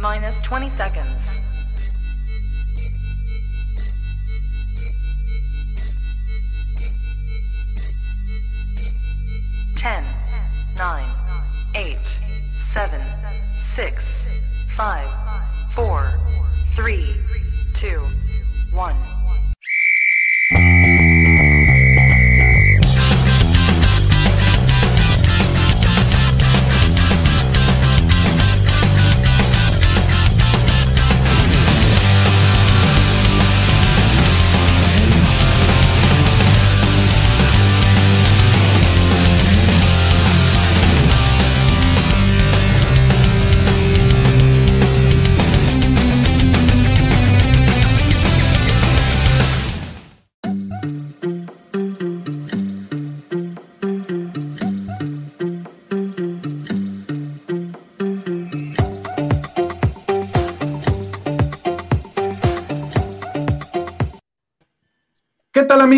Minus 20 seconds. Ten, nine, eight, seven, six, five,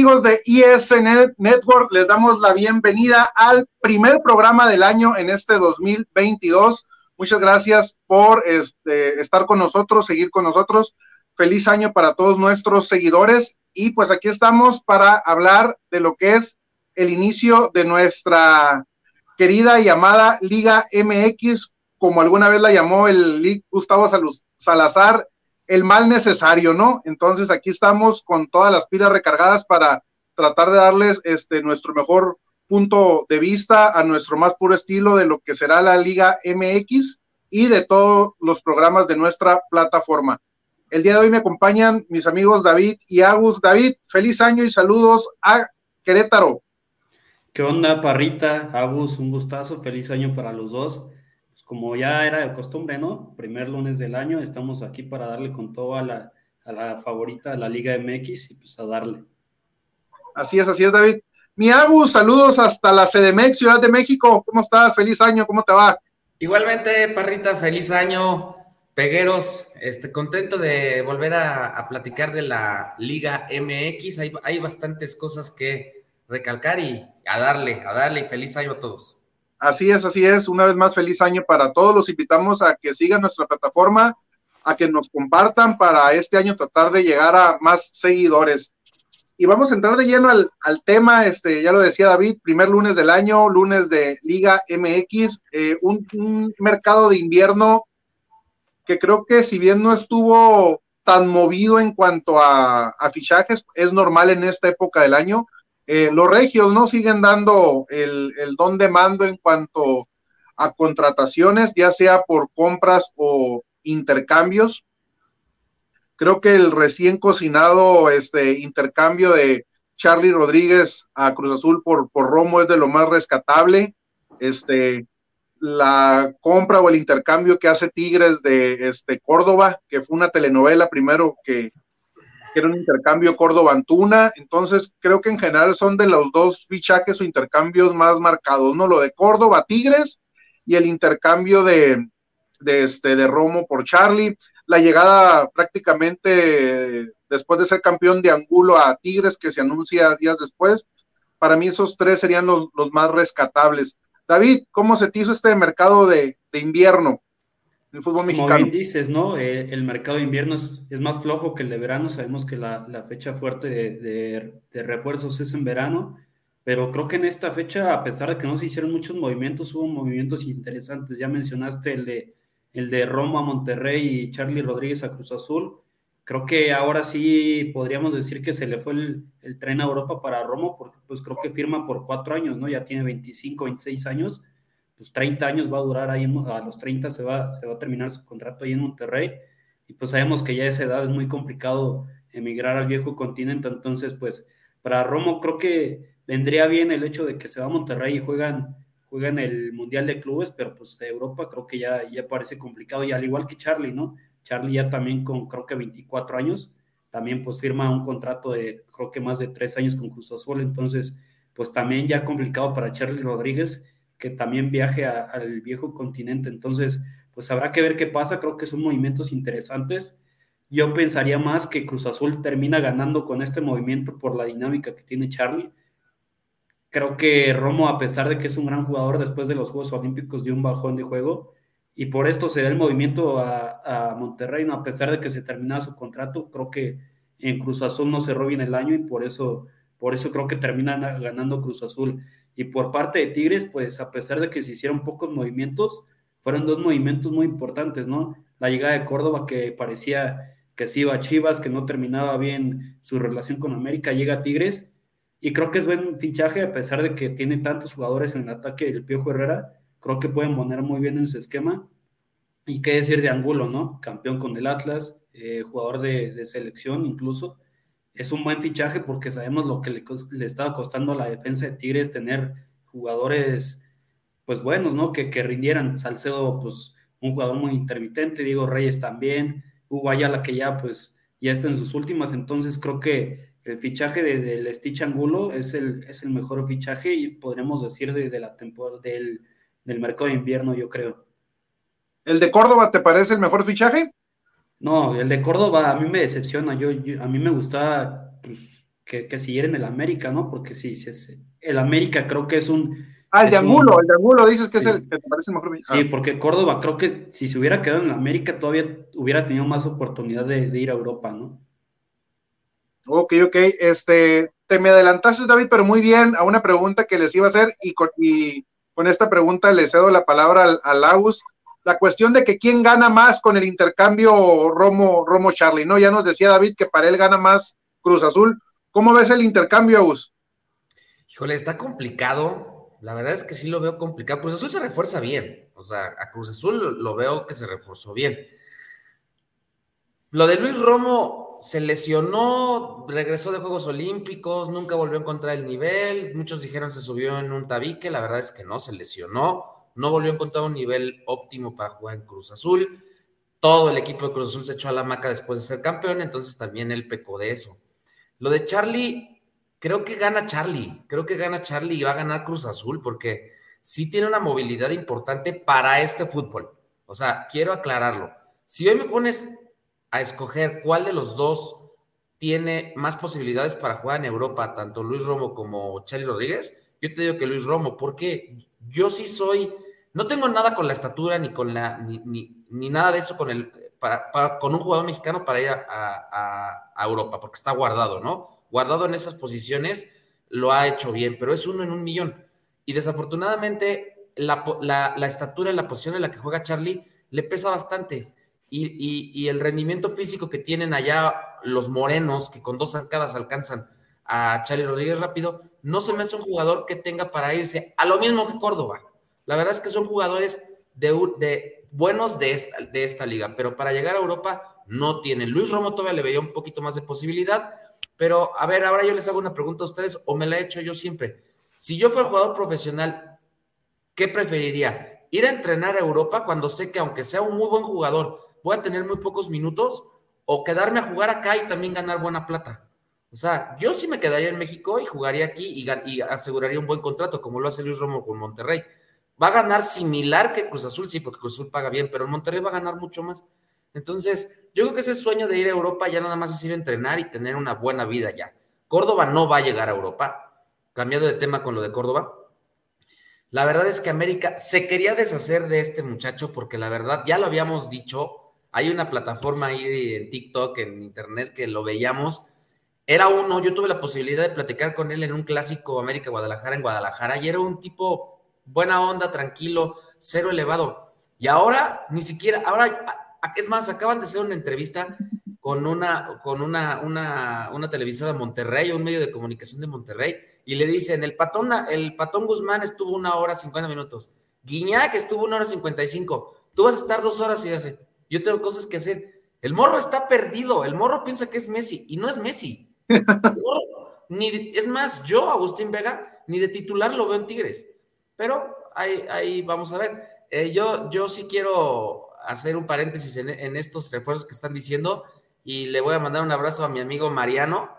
amigos de ESN Network? Les damos la bienvenida al primer programa del año en este 2022. Muchas gracias por este, estar con nosotros, seguir con nosotros. Feliz año para todos nuestros seguidores y pues aquí estamos para hablar de lo que es el inicio de nuestra querida y amada Liga MX, como alguna vez la llamó el Gustavo Salazar, el mal necesario, ¿no? Entonces aquí estamos con todas las pilas recargadas para tratar de darles este nuestro mejor punto de vista a nuestro más puro estilo de lo que será la Liga MX y de todos los programas de nuestra plataforma. El día de hoy me acompañan mis amigos David y Agus. David, feliz año y saludos a Querétaro. ¿Qué onda, Parrita? Agus, un gustazo, feliz año para los dos como ya era de costumbre, ¿no? Primer lunes del año, estamos aquí para darle con todo a la, a la favorita de la Liga MX y pues a darle. Así es, así es, David. Mi Agus, saludos hasta la CDMX, Ciudad de México. ¿Cómo estás? Feliz año, ¿cómo te va? Igualmente, Parrita, feliz año. Pegueros, este, contento de volver a, a platicar de la Liga MX. Hay, hay bastantes cosas que recalcar y a darle, a darle y feliz año a todos. Así es, así es. Una vez más, feliz año para todos. Los invitamos a que sigan nuestra plataforma, a que nos compartan para este año tratar de llegar a más seguidores. Y vamos a entrar de lleno al, al tema, este, ya lo decía David, primer lunes del año, lunes de Liga MX, eh, un, mercado de invierno que creo que si bien no estuvo tan movido en cuanto a, a fichajes, es normal en esta época del año, eh, los regios no siguen dando el, el, don de mando en cuanto a contrataciones, ya sea por compras o intercambios. Creo que el recién cocinado este, intercambio de Charlie Rodríguez a Cruz Azul por, por Romo es de lo más rescatable. Este, la compra o el intercambio que hace Tigres de este, Córdoba, que fue una telenovela primero que, que era un intercambio Córdoba-Antuna, entonces creo que en general son de los dos fichajes o intercambios más marcados, ¿no? Lo de Córdoba-Tigres y el intercambio de, este, de Romo por Charlie, la llegada prácticamente después de ser campeón de Angulo a Tigres, que se anuncia días después, para mí esos tres serían los, más rescatables. David, ¿cómo se te hizo este mercado de invierno? El fútbol mexicano. Como bien dices, ¿no? Eh, el mercado de invierno es, es, más flojo que el de verano. Sabemos que la, la fecha fuerte de, de, de, refuerzos es en verano, pero creo que en esta fecha, a pesar de que no se hicieron muchos movimientos, hubo movimientos interesantes. Ya mencionaste el de, el de Roma a Monterrey y Charlie Rodríguez a Cruz Azul. Creo que ahora sí podríamos decir que se le fue el, el tren a Europa para Roma, porque pues creo que firma por cuatro años, ¿no? Ya tiene 25, 26 años pues 30 años va a durar ahí, a los 30 se va, se va a terminar su contrato ahí en Monterrey, y pues sabemos que ya a esa edad es muy complicado emigrar al viejo continente, entonces pues para Romo creo que vendría bien el hecho de que se va a Monterrey y juegan, juegan el Mundial de Clubes, pero pues de Europa creo que ya, ya parece complicado, y al igual que Charlie, ¿no? Charlie ya también con creo que 24 años, también pues firma un contrato de creo que más de tres años con Cruz Azul, entonces pues también ya complicado para Charlie Rodríguez, que también viaje al viejo continente. Entonces, pues habrá que ver qué pasa. Creo que son movimientos interesantes. Yo pensaría más que Cruz Azul termina ganando con este movimiento por la dinámica que tiene Charlie. Creo que Romo, a pesar de que es un gran jugador después de los Juegos Olímpicos, dio un bajón de juego. y por esto se da el movimiento a, a Monterrey, ¿no? a pesar de que se terminaba su contrato, creo que en Cruz Azul no cerró bien el año y por eso, por eso creo que termina ganando Cruz Azul. Y por parte de Tigres, pues a pesar de que se hicieron pocos movimientos, fueron dos movimientos muy importantes, ¿no? La llegada de Córdoba que parecía que se iba a Chivas, que no terminaba bien su relación con América, llega a Tigres y creo que es buen fichaje a pesar de que tiene tantos jugadores en el ataque del Piojo Herrera, creo que pueden poner muy bien en su esquema. Y qué decir de Angulo, ¿no? Campeón con el Atlas, eh, jugador de, selección incluso. Es un buen fichaje porque sabemos lo que le, estaba costando a la defensa de Tigres tener jugadores, pues buenos, ¿no? Que, que rindieran. Salcedo, pues un jugador muy intermitente, Diego Reyes también, Hugo Ayala que ya, pues, ya está en sus últimas. Entonces creo que el fichaje del de, Stitch Angulo es el, es el mejor fichaje y podremos decir de, de la temporada del, del mercado de invierno, yo creo. ¿El de Córdoba te parece el mejor fichaje? No, el de Córdoba a mí me decepciona. Yo, a mí me gusta pues, que, que siguiera en el América, ¿no? Porque sí, sí, el América creo que es un. Ah, el de Angulo, el de Angulo dices que es el que parece el mejor fichaje. Sí, porque Córdoba creo que si se hubiera quedado en el América todavía hubiera tenido más oportunidad de, de ir a Europa, ¿no? Ok, ok. Este, te me adelantaste, David, pero muy bien a una pregunta que les iba a hacer y con, y con esta pregunta le cedo la palabra al, al Agus. La cuestión de que quién gana más con el intercambio Romo, Romo Charlie, ¿no? Ya nos decía David que para él gana más Cruz Azul. ¿Cómo ves el intercambio, Agus? Híjole, está complicado. La verdad es que sí lo veo complicado. Cruz Azul se refuerza bien. O sea, a Cruz Azul lo veo que se reforzó bien. Lo de Luis Romo se lesionó, regresó de Juegos Olímpicos, nunca volvió a encontrar el nivel. Muchos dijeron se subió en un tabique, la verdad es que no, se lesionó, no volvió a encontrar un nivel óptimo para jugar en Cruz Azul. Todo el equipo de Cruz Azul se echó a la maca después de ser campeón, entonces también él pecó de eso. Lo de Charlie, creo que gana Charlie, creo que gana Charlie y va a ganar Cruz Azul porque sí tiene una movilidad importante para este fútbol. O sea, quiero aclararlo. Si hoy me pones a escoger cuál de los dos tiene más posibilidades para jugar en Europa, tanto Luis Romo como Charlie Rodríguez, yo te digo que Luis Romo, porque yo sí soy, no tengo nada con la estatura ni con la, ni, nada de eso con el, para, con un jugador mexicano para ir a, Europa, porque está guardado, ¿no? Guardado en esas posiciones, lo ha hecho bien, pero es uno en un millón. Y desafortunadamente, la, la, la estatura en la posición en la que juega Charlie le pesa bastante y, el rendimiento físico que tienen allá los morenos, que con dos zancadas alcanzan a Charlie Rodríguez rápido, no se me hace un jugador que tenga para irse a lo mismo que Córdoba. La verdad es que son jugadores de, buenos de esta, de esta liga, pero para llegar a Europa no tienen. Luis Romo todavía le veía un poquito más de posibilidad, pero a ver, ahora yo les hago una pregunta a ustedes, o me la he hecho yo siempre. Si yo fuera jugador profesional, ¿qué preferiría? ¿Ir a entrenar a Europa cuando sé que aunque sea un muy buen jugador, voy a tener muy pocos minutos o quedarme a jugar acá y también ganar buena plata. O sea, yo sí me quedaría en México y jugaría aquí y, aseguraría un buen contrato, como lo hace Luis Romo con Monterrey. Va a ganar similar que Cruz Azul, sí, porque Cruz Azul paga bien, pero Monterrey va a ganar mucho más. Entonces, yo creo que ese sueño de ir a Europa ya nada más es ir a entrenar y tener una buena vida ya. Córdoba no va a llegar a Europa. Cambiando de tema con lo de Córdoba, la verdad es que América se quería deshacer de este muchacho porque la verdad ya lo habíamos dicho hay una plataforma ahí en TikTok, en internet, que lo veíamos. Era uno, yo tuve la posibilidad de platicar con él en un clásico América Guadalajara en Guadalajara y era un tipo buena onda, tranquilo, cero elevado. Y ahora ni siquiera, ahora es más, acaban de hacer una entrevista con una, con una, una, una televisora de Monterrey, un medio de comunicación de Monterrey, y le dicen, el patón, el patón Guzmán estuvo una hora 50 minutos, Guiñac estuvo una hora 55, tú vas a estar dos horas y hace, yo tengo cosas que hacer. El morro está perdido, el morro piensa que es Messi y no es Messi. ni, es más, yo, Agustín Vega, ni de titular lo veo en Tigres. Pero ahí, ahí vamos a ver. Eh, yo, yo sí quiero hacer un paréntesis en, estos refuerzos que están diciendo y le voy a mandar un abrazo a mi amigo Mariano,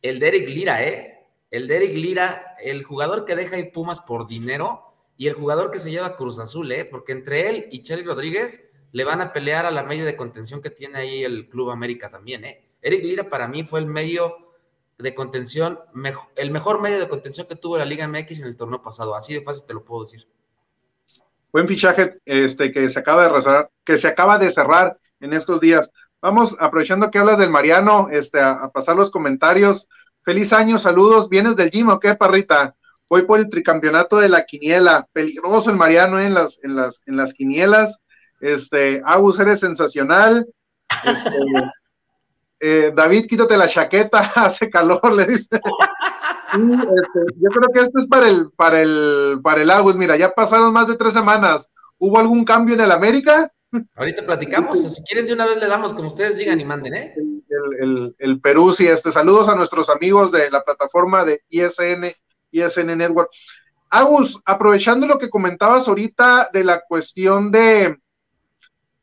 el Derek Lira, ¿eh? El Derek Lira, el jugador que deja ir Pumas por dinero y el jugador que se lleva Cruz Azul, ¿eh? Porque entre él y Charlie Rodríguez le van a pelear a la media de contención que tiene ahí el Club América también, ¿eh? Eric Lira para mí fue el medio de contención, el mejor medio de contención que tuvo la Liga MX en el torneo pasado, así de fácil te lo puedo decir. buen fichaje este, que, se acaba de cerrar, que se acaba de cerrar en estos días. Vamos, aprovechando que hablas del Mariano, este, a, pasar los comentarios. Feliz año, saludos. ¿Vienes del gym qué, Parrita? Voy por el tricampeonato de la quiniela. Peligroso el Mariano en las, en las, en las quinielas. Este, Agus, eres sensacional. Este, eh, David, quítate la chaqueta, hace calor, le dice. Este, yo creo que esto es para el, para el, para el Agus. Mira, ya pasaron más de tres semanas. ¿Hubo algún cambio en el América? Ahorita platicamos, si quieren de una vez le damos como ustedes digan y manden, ¿eh? El, el, Perú, sí, este, saludos a nuestros amigos de la plataforma de ISN, ISN Network. Agus, aprovechando lo que comentabas ahorita de la cuestión de,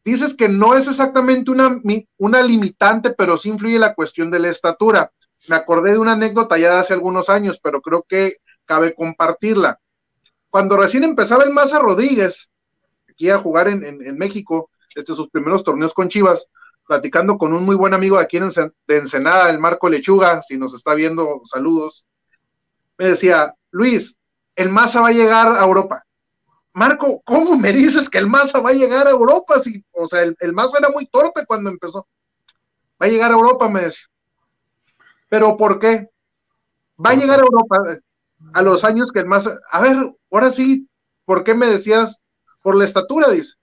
dices que no es exactamente una, una limitante, pero sí influye la cuestión de la estatura. Me acordé de una anécdota ya de hace algunos años, pero creo que cabe compartirla. Cuando recién empezaba el Maza Rodríguez, aquí a jugar en, México, este, sus primeros torneos con Chivas, platicando con un muy buen amigo de aquí en, de Ensenada, el Marco Lechuga, si nos está viendo, saludos, me decía, Luis, el Maza va a llegar a Europa. Marco, ¿cómo me dices que el Maza va a llegar a Europa? Si, o sea, el, el Maza era muy torpe cuando empezó. Va a llegar a Europa, me decía. ¿Pero por qué? Va a llegar a Europa a los años que el Maza. A ver, ahora sí, ¿por qué me decías? Por la estatura, dice.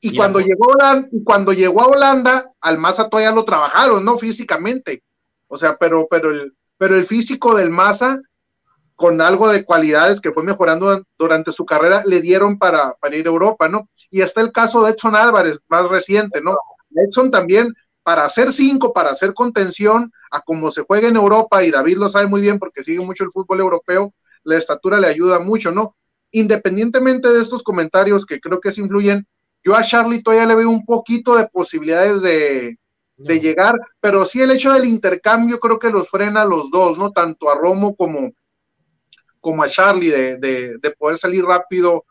Y cuando llegó, Holanda, cuando llegó a Holanda, al Maza todavía lo trabajaron, ¿no? Físicamente. O sea, pero, pero, el, pero el físico del Maza con algo de cualidades que fue mejorando durante su carrera, le dieron para, para ir a Europa, ¿no? Y está el caso de Edson Álvarez, más reciente, ¿no? Edson también, para hacer cinco, para hacer contención, a como se juega en Europa, y David lo sabe muy bien porque sigue mucho el fútbol europeo, la estatura le ayuda mucho, ¿no? Independientemente de estos comentarios que creo que se influyen, yo a Charlie todavía le veo un poquito de posibilidades de, de llegar, pero sí el hecho del intercambio creo que los frena a los dos, ¿no? Tanto a Romo como, como a Charlie de, poder salir rápido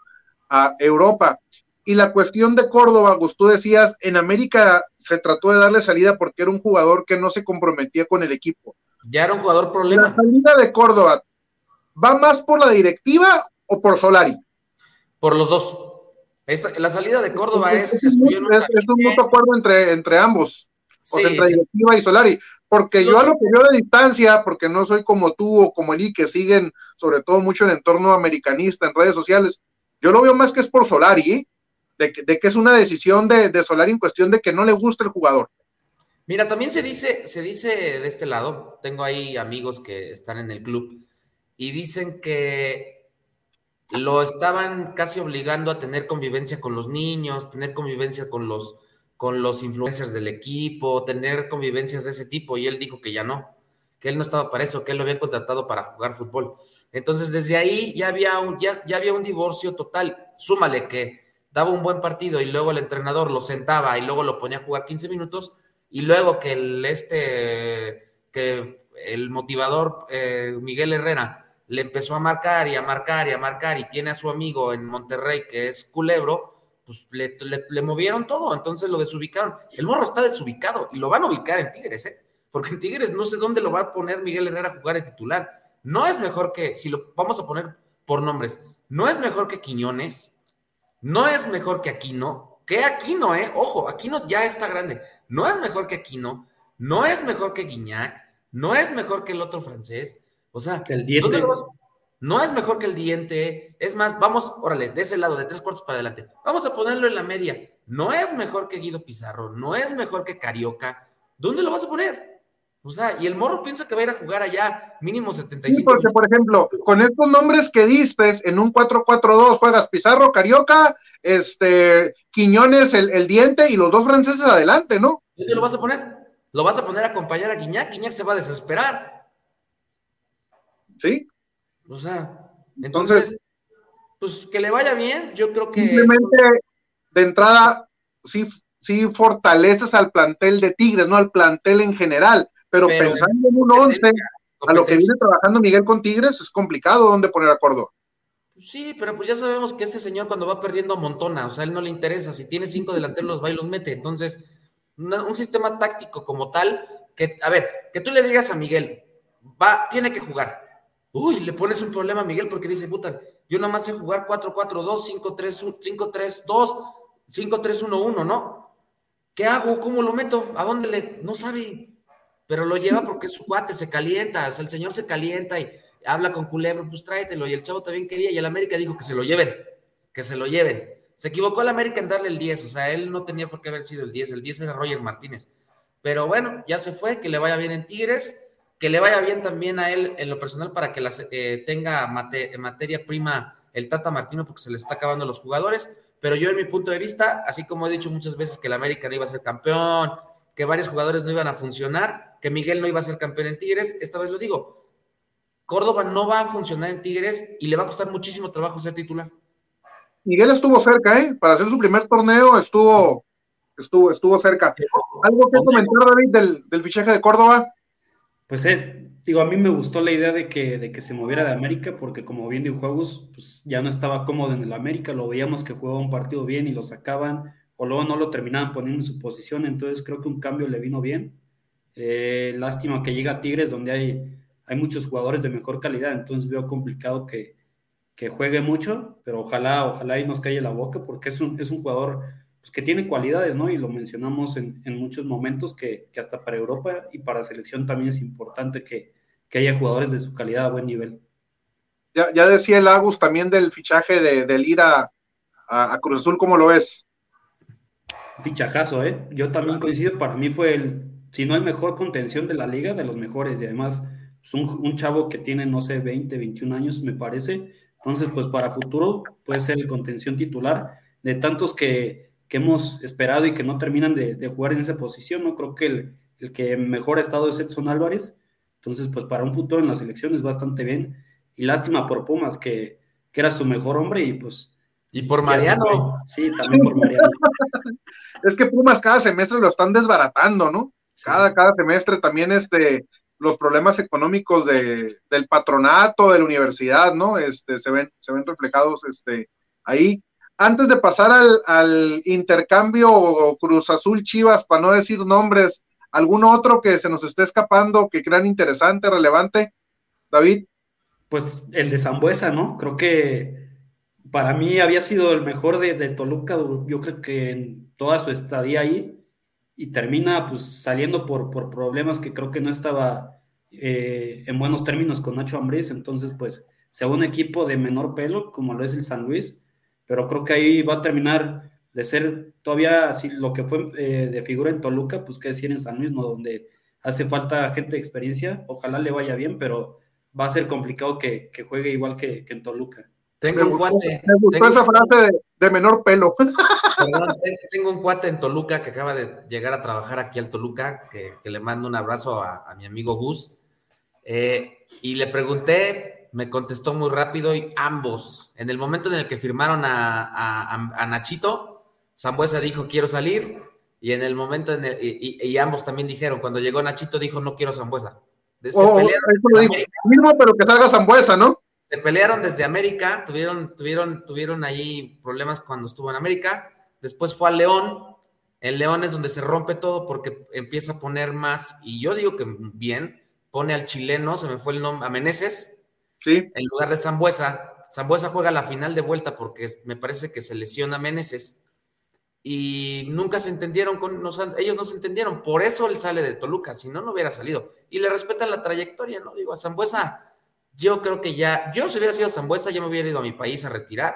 a Europa. Y la cuestión de Córdoba, pues tú decías, en América se trató de darle salida porque era un jugador que no se comprometía con el equipo. Ya era un jugador problema. La salida de Córdoba, ¿va más por la directiva o por Solari? Por los dos. la salida de Córdoba es, es, un, mutuo acuerdo entre, entre ambos, o sea, entre directiva y Solari. Porque yo a lo que veo de distancia, porque no soy como tú o como el que siguen sobre todo mucho el entorno americanista en redes sociales, yo lo veo más que es por Solari, ¿eh? de, que, es una decisión de, de Solari en cuestión de que no le gusta el jugador. Mira, también se dice, se dice de este lado, tengo ahí amigos que están en el club y dicen que lo estaban casi obligando a tener convivencia con los niños, tener convivencia con los con los influencers del equipo, tener convivencias de ese tipo, y él dijo que ya no, que él no estaba para eso, que él lo había contratado para jugar fútbol. Entonces, desde ahí ya había un, ya, ya había un divorcio total. Súmale que daba un buen partido y luego el entrenador lo sentaba y luego lo ponía a jugar 15 minutos, y luego que el este que el motivador eh, Miguel Herrera le empezó a marcar y a marcar y a marcar y tiene a su amigo en Monterrey que es Culebro, pues le, movieron todo, entonces lo desubicaron. El morro está desubicado y lo van a ubicar en Tigres, ¿eh? Porque en Tigres no sé dónde lo va a poner Miguel Herrera a jugar de titular. No es mejor que, si lo vamos a poner por nombres, no es mejor que Quiñones, no es mejor que Aquino, que Aquino, ¿eh? Ojo, Aquino ya está grande. No es mejor que Aquino, no es mejor que Guiñac, no es mejor que el otro francés. O sea, el diente. No es mejor que el diente. Es más, vamos, órale, de ese lado, de tres cuartos para adelante. Vamos a ponerlo en la media. No es mejor que Guido Pizarro. No es mejor que Carioca. ¿Dónde lo vas a poner? O sea, y el morro piensa que va a ir a jugar allá mínimo 75. Sí, porque, por ejemplo, con estos nombres que diste, en un 4-4-2 juegas Pizarro, Carioca, este, Quiñones, el, diente y los dos franceses adelante, ¿no? ¿Dónde lo vas a poner? Lo vas a poner a acompañar a Guiñac. Guiñac se va a desesperar. Sí. O sea, entonces, pues que le vaya bien, yo creo que. Simplemente, de entrada, sí, sí fortaleces al plantel de Tigres, no al plantel en general, pero, pensando en un once, a lo que viene trabajando Miguel con Tigres, es complicado dónde poner acuerdo. Sí, pero pues ya sabemos que este señor cuando va perdiendo montona, o sea, a él no le interesa, si tiene cinco delanteros los va y los mete, entonces, un sistema táctico como tal, que, a ver, que tú le digas a Miguel, va, tiene que jugar, Uy, le pones un problema a Miguel porque dice, puta, yo nada más sé jugar 4-4-2, 5-3-2, 5-3-1-1, ¿no? ¿Qué hago? ¿Cómo lo meto? ¿A dónde le...? No sabe, pero lo lleva porque su cuate se calienta, o sea, el señor se calienta y habla con Culebro, pues tráetelo, y el chavo también quería, y el América dijo que se lo lleven, que se lo lleven. Se equivocó el América en darle el 10, o sea, él no tenía por qué haber sido el 10, el 10 era Roger Martínez. Pero bueno, ya se fue, que le vaya bien en Tigres, que le vaya bien también a él en lo personal para que eh, tenga materia prima el Tata Martino porque se le está acabando los jugadores, pero yo en mi punto de vista, así como he dicho muchas veces que el América no iba a ser campeón, que varios jugadores no iban a funcionar, que Miguel no iba a ser campeón en Tigres, esta vez lo digo, Córdoba no va a funcionar en Tigres y le va a costar muchísimo trabajo ser titular. Miguel estuvo cerca, ¿eh? Para hacer su primer torneo estuvo, estuvo, estuvo cerca. ¿Algo que comentar, David, del, fichaje de Córdoba? Pues eh, digo, a mí me gustó la idea de que, de que se moviera de América, porque como bien dijo juegos, pues ya no estaba cómodo en el América, lo veíamos que jugaba un partido bien y lo sacaban, o luego no lo terminaban poniendo en su posición, entonces creo que un cambio le vino bien. Eh, lástima que llega a Tigres, donde hay, hay muchos jugadores de mejor calidad, entonces veo complicado que, que juegue mucho, pero ojalá, ojalá y nos calle la boca, porque es un, es un jugador pues, que tiene cualidades, ¿no? Y lo mencionamos en, en muchos momentos, que, que, hasta para Europa y para selección también es importante que, que haya jugadores de su calidad a buen nivel. Ya, ya decía el Agus también del fichaje de, del ir a, a, Cruz Azul, ¿cómo lo ves? Fichajazo, ¿eh? Yo también coincido, para mí fue el, si no el mejor contención de la liga, de los mejores, y además es un, un chavo que tiene, no sé, 20, 21 años, me parece, entonces, pues para futuro puede ser el contención titular de tantos que, hemos esperado y que no terminan de, jugar en esa posición, ¿no? Creo que el, el, que mejor ha estado es Edson Álvarez. Entonces, pues para un futuro en la selección es bastante bien. Y lástima por Pumas, que, era su mejor hombre y pues... Y por Mariano. Sí, también por Mariano. es que Pumas cada semestre lo están desbaratando, ¿no? Cada, cada semestre también este los problemas económicos de, del patronato, de la universidad, ¿no? Este, se, ven, se ven reflejados este, ahí. Antes de pasar al, al intercambio Cruz Azul Chivas, para no decir nombres, ¿algún otro que se nos esté escapando que crean interesante, relevante? David. Pues el de Zambuesa, ¿no? Creo que para mí había sido el mejor de, de Toluca, yo creo que en toda su estadía ahí, y termina pues saliendo por, por problemas que creo que no estaba eh, en buenos términos con Nacho Ambriz, entonces pues sea un equipo de menor pelo como lo es el San Luis, pero creo que ahí va a terminar de ser todavía así lo que fue eh, de figura en Toluca, pues que decir en San Luis, ¿no? Donde hace falta gente de experiencia, ojalá le vaya bien, pero va a ser complicado que, que juegue igual que, que en Toluca. Tengo un cuate. Me gustó esa frase de, menor pelo. Perdón, tengo un cuate en Toluca que acaba de llegar a trabajar aquí al Toluca, que, le mando un abrazo a, mi amigo Gus. Eh, y le pregunté, me contestó muy rápido y ambos, en el momento en el que firmaron a, Nachito, Zambuesa dijo quiero salir, y en el momento en el, y, ambos también dijeron, cuando llegó Nachito dijo no quiero Zambuesa. Oh, eso lo dijo. Mismo, pero que salga Zambuesa, ¿no? se pelearon desde América, tuvieron, tuvieron, tuvieron ahí problemas cuando estuvo en América, después fue a León, en León es donde se rompe todo porque empieza a poner más, y yo digo que bien, pone al chileno, se me fue el nombre, a Meneses, sí. en lugar de Zambuesa. Zambuesa juega la final de vuelta porque me parece que se lesiona Meneses. Y nunca se entendieron con, ellos no se entendieron, por eso él sale de Toluca, si no, no hubiera salido. Y le respetan la trayectoria, ¿no? Digo, a Zambuesa yo creo que ya, yo si hubiera sido Zambuesa, ya me hubiera ido a mi país a retirar.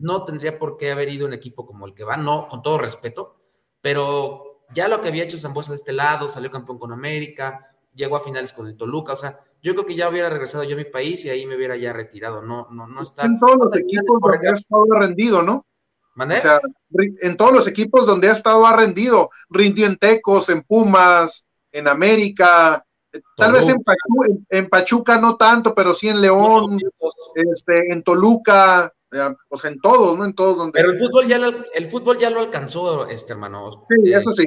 No tendría por qué haber ido un equipo como el que va, no, con todo respeto, pero ya lo que había hecho Zambuesa de este lado, salió campeón con América, llegó a finales con el Toluca, o sea, yo creo que ya hubiera regresado yo a mi país y ahí me hubiera ya retirado, no, no, no está. En todos los equipos donde ha estado rendido, ¿no? O sea, en todos los equipos donde ha estado ha rendido, rindió en Tecos, en Pumas, en América, Tal vez en Pachuca, no tanto, pero sí en León, este, en Toluca, pues en todos, ¿no? En todos donde. Pero el fútbol ya lo, el fútbol ya lo alcanzó, este hermano. Sí, eso sí.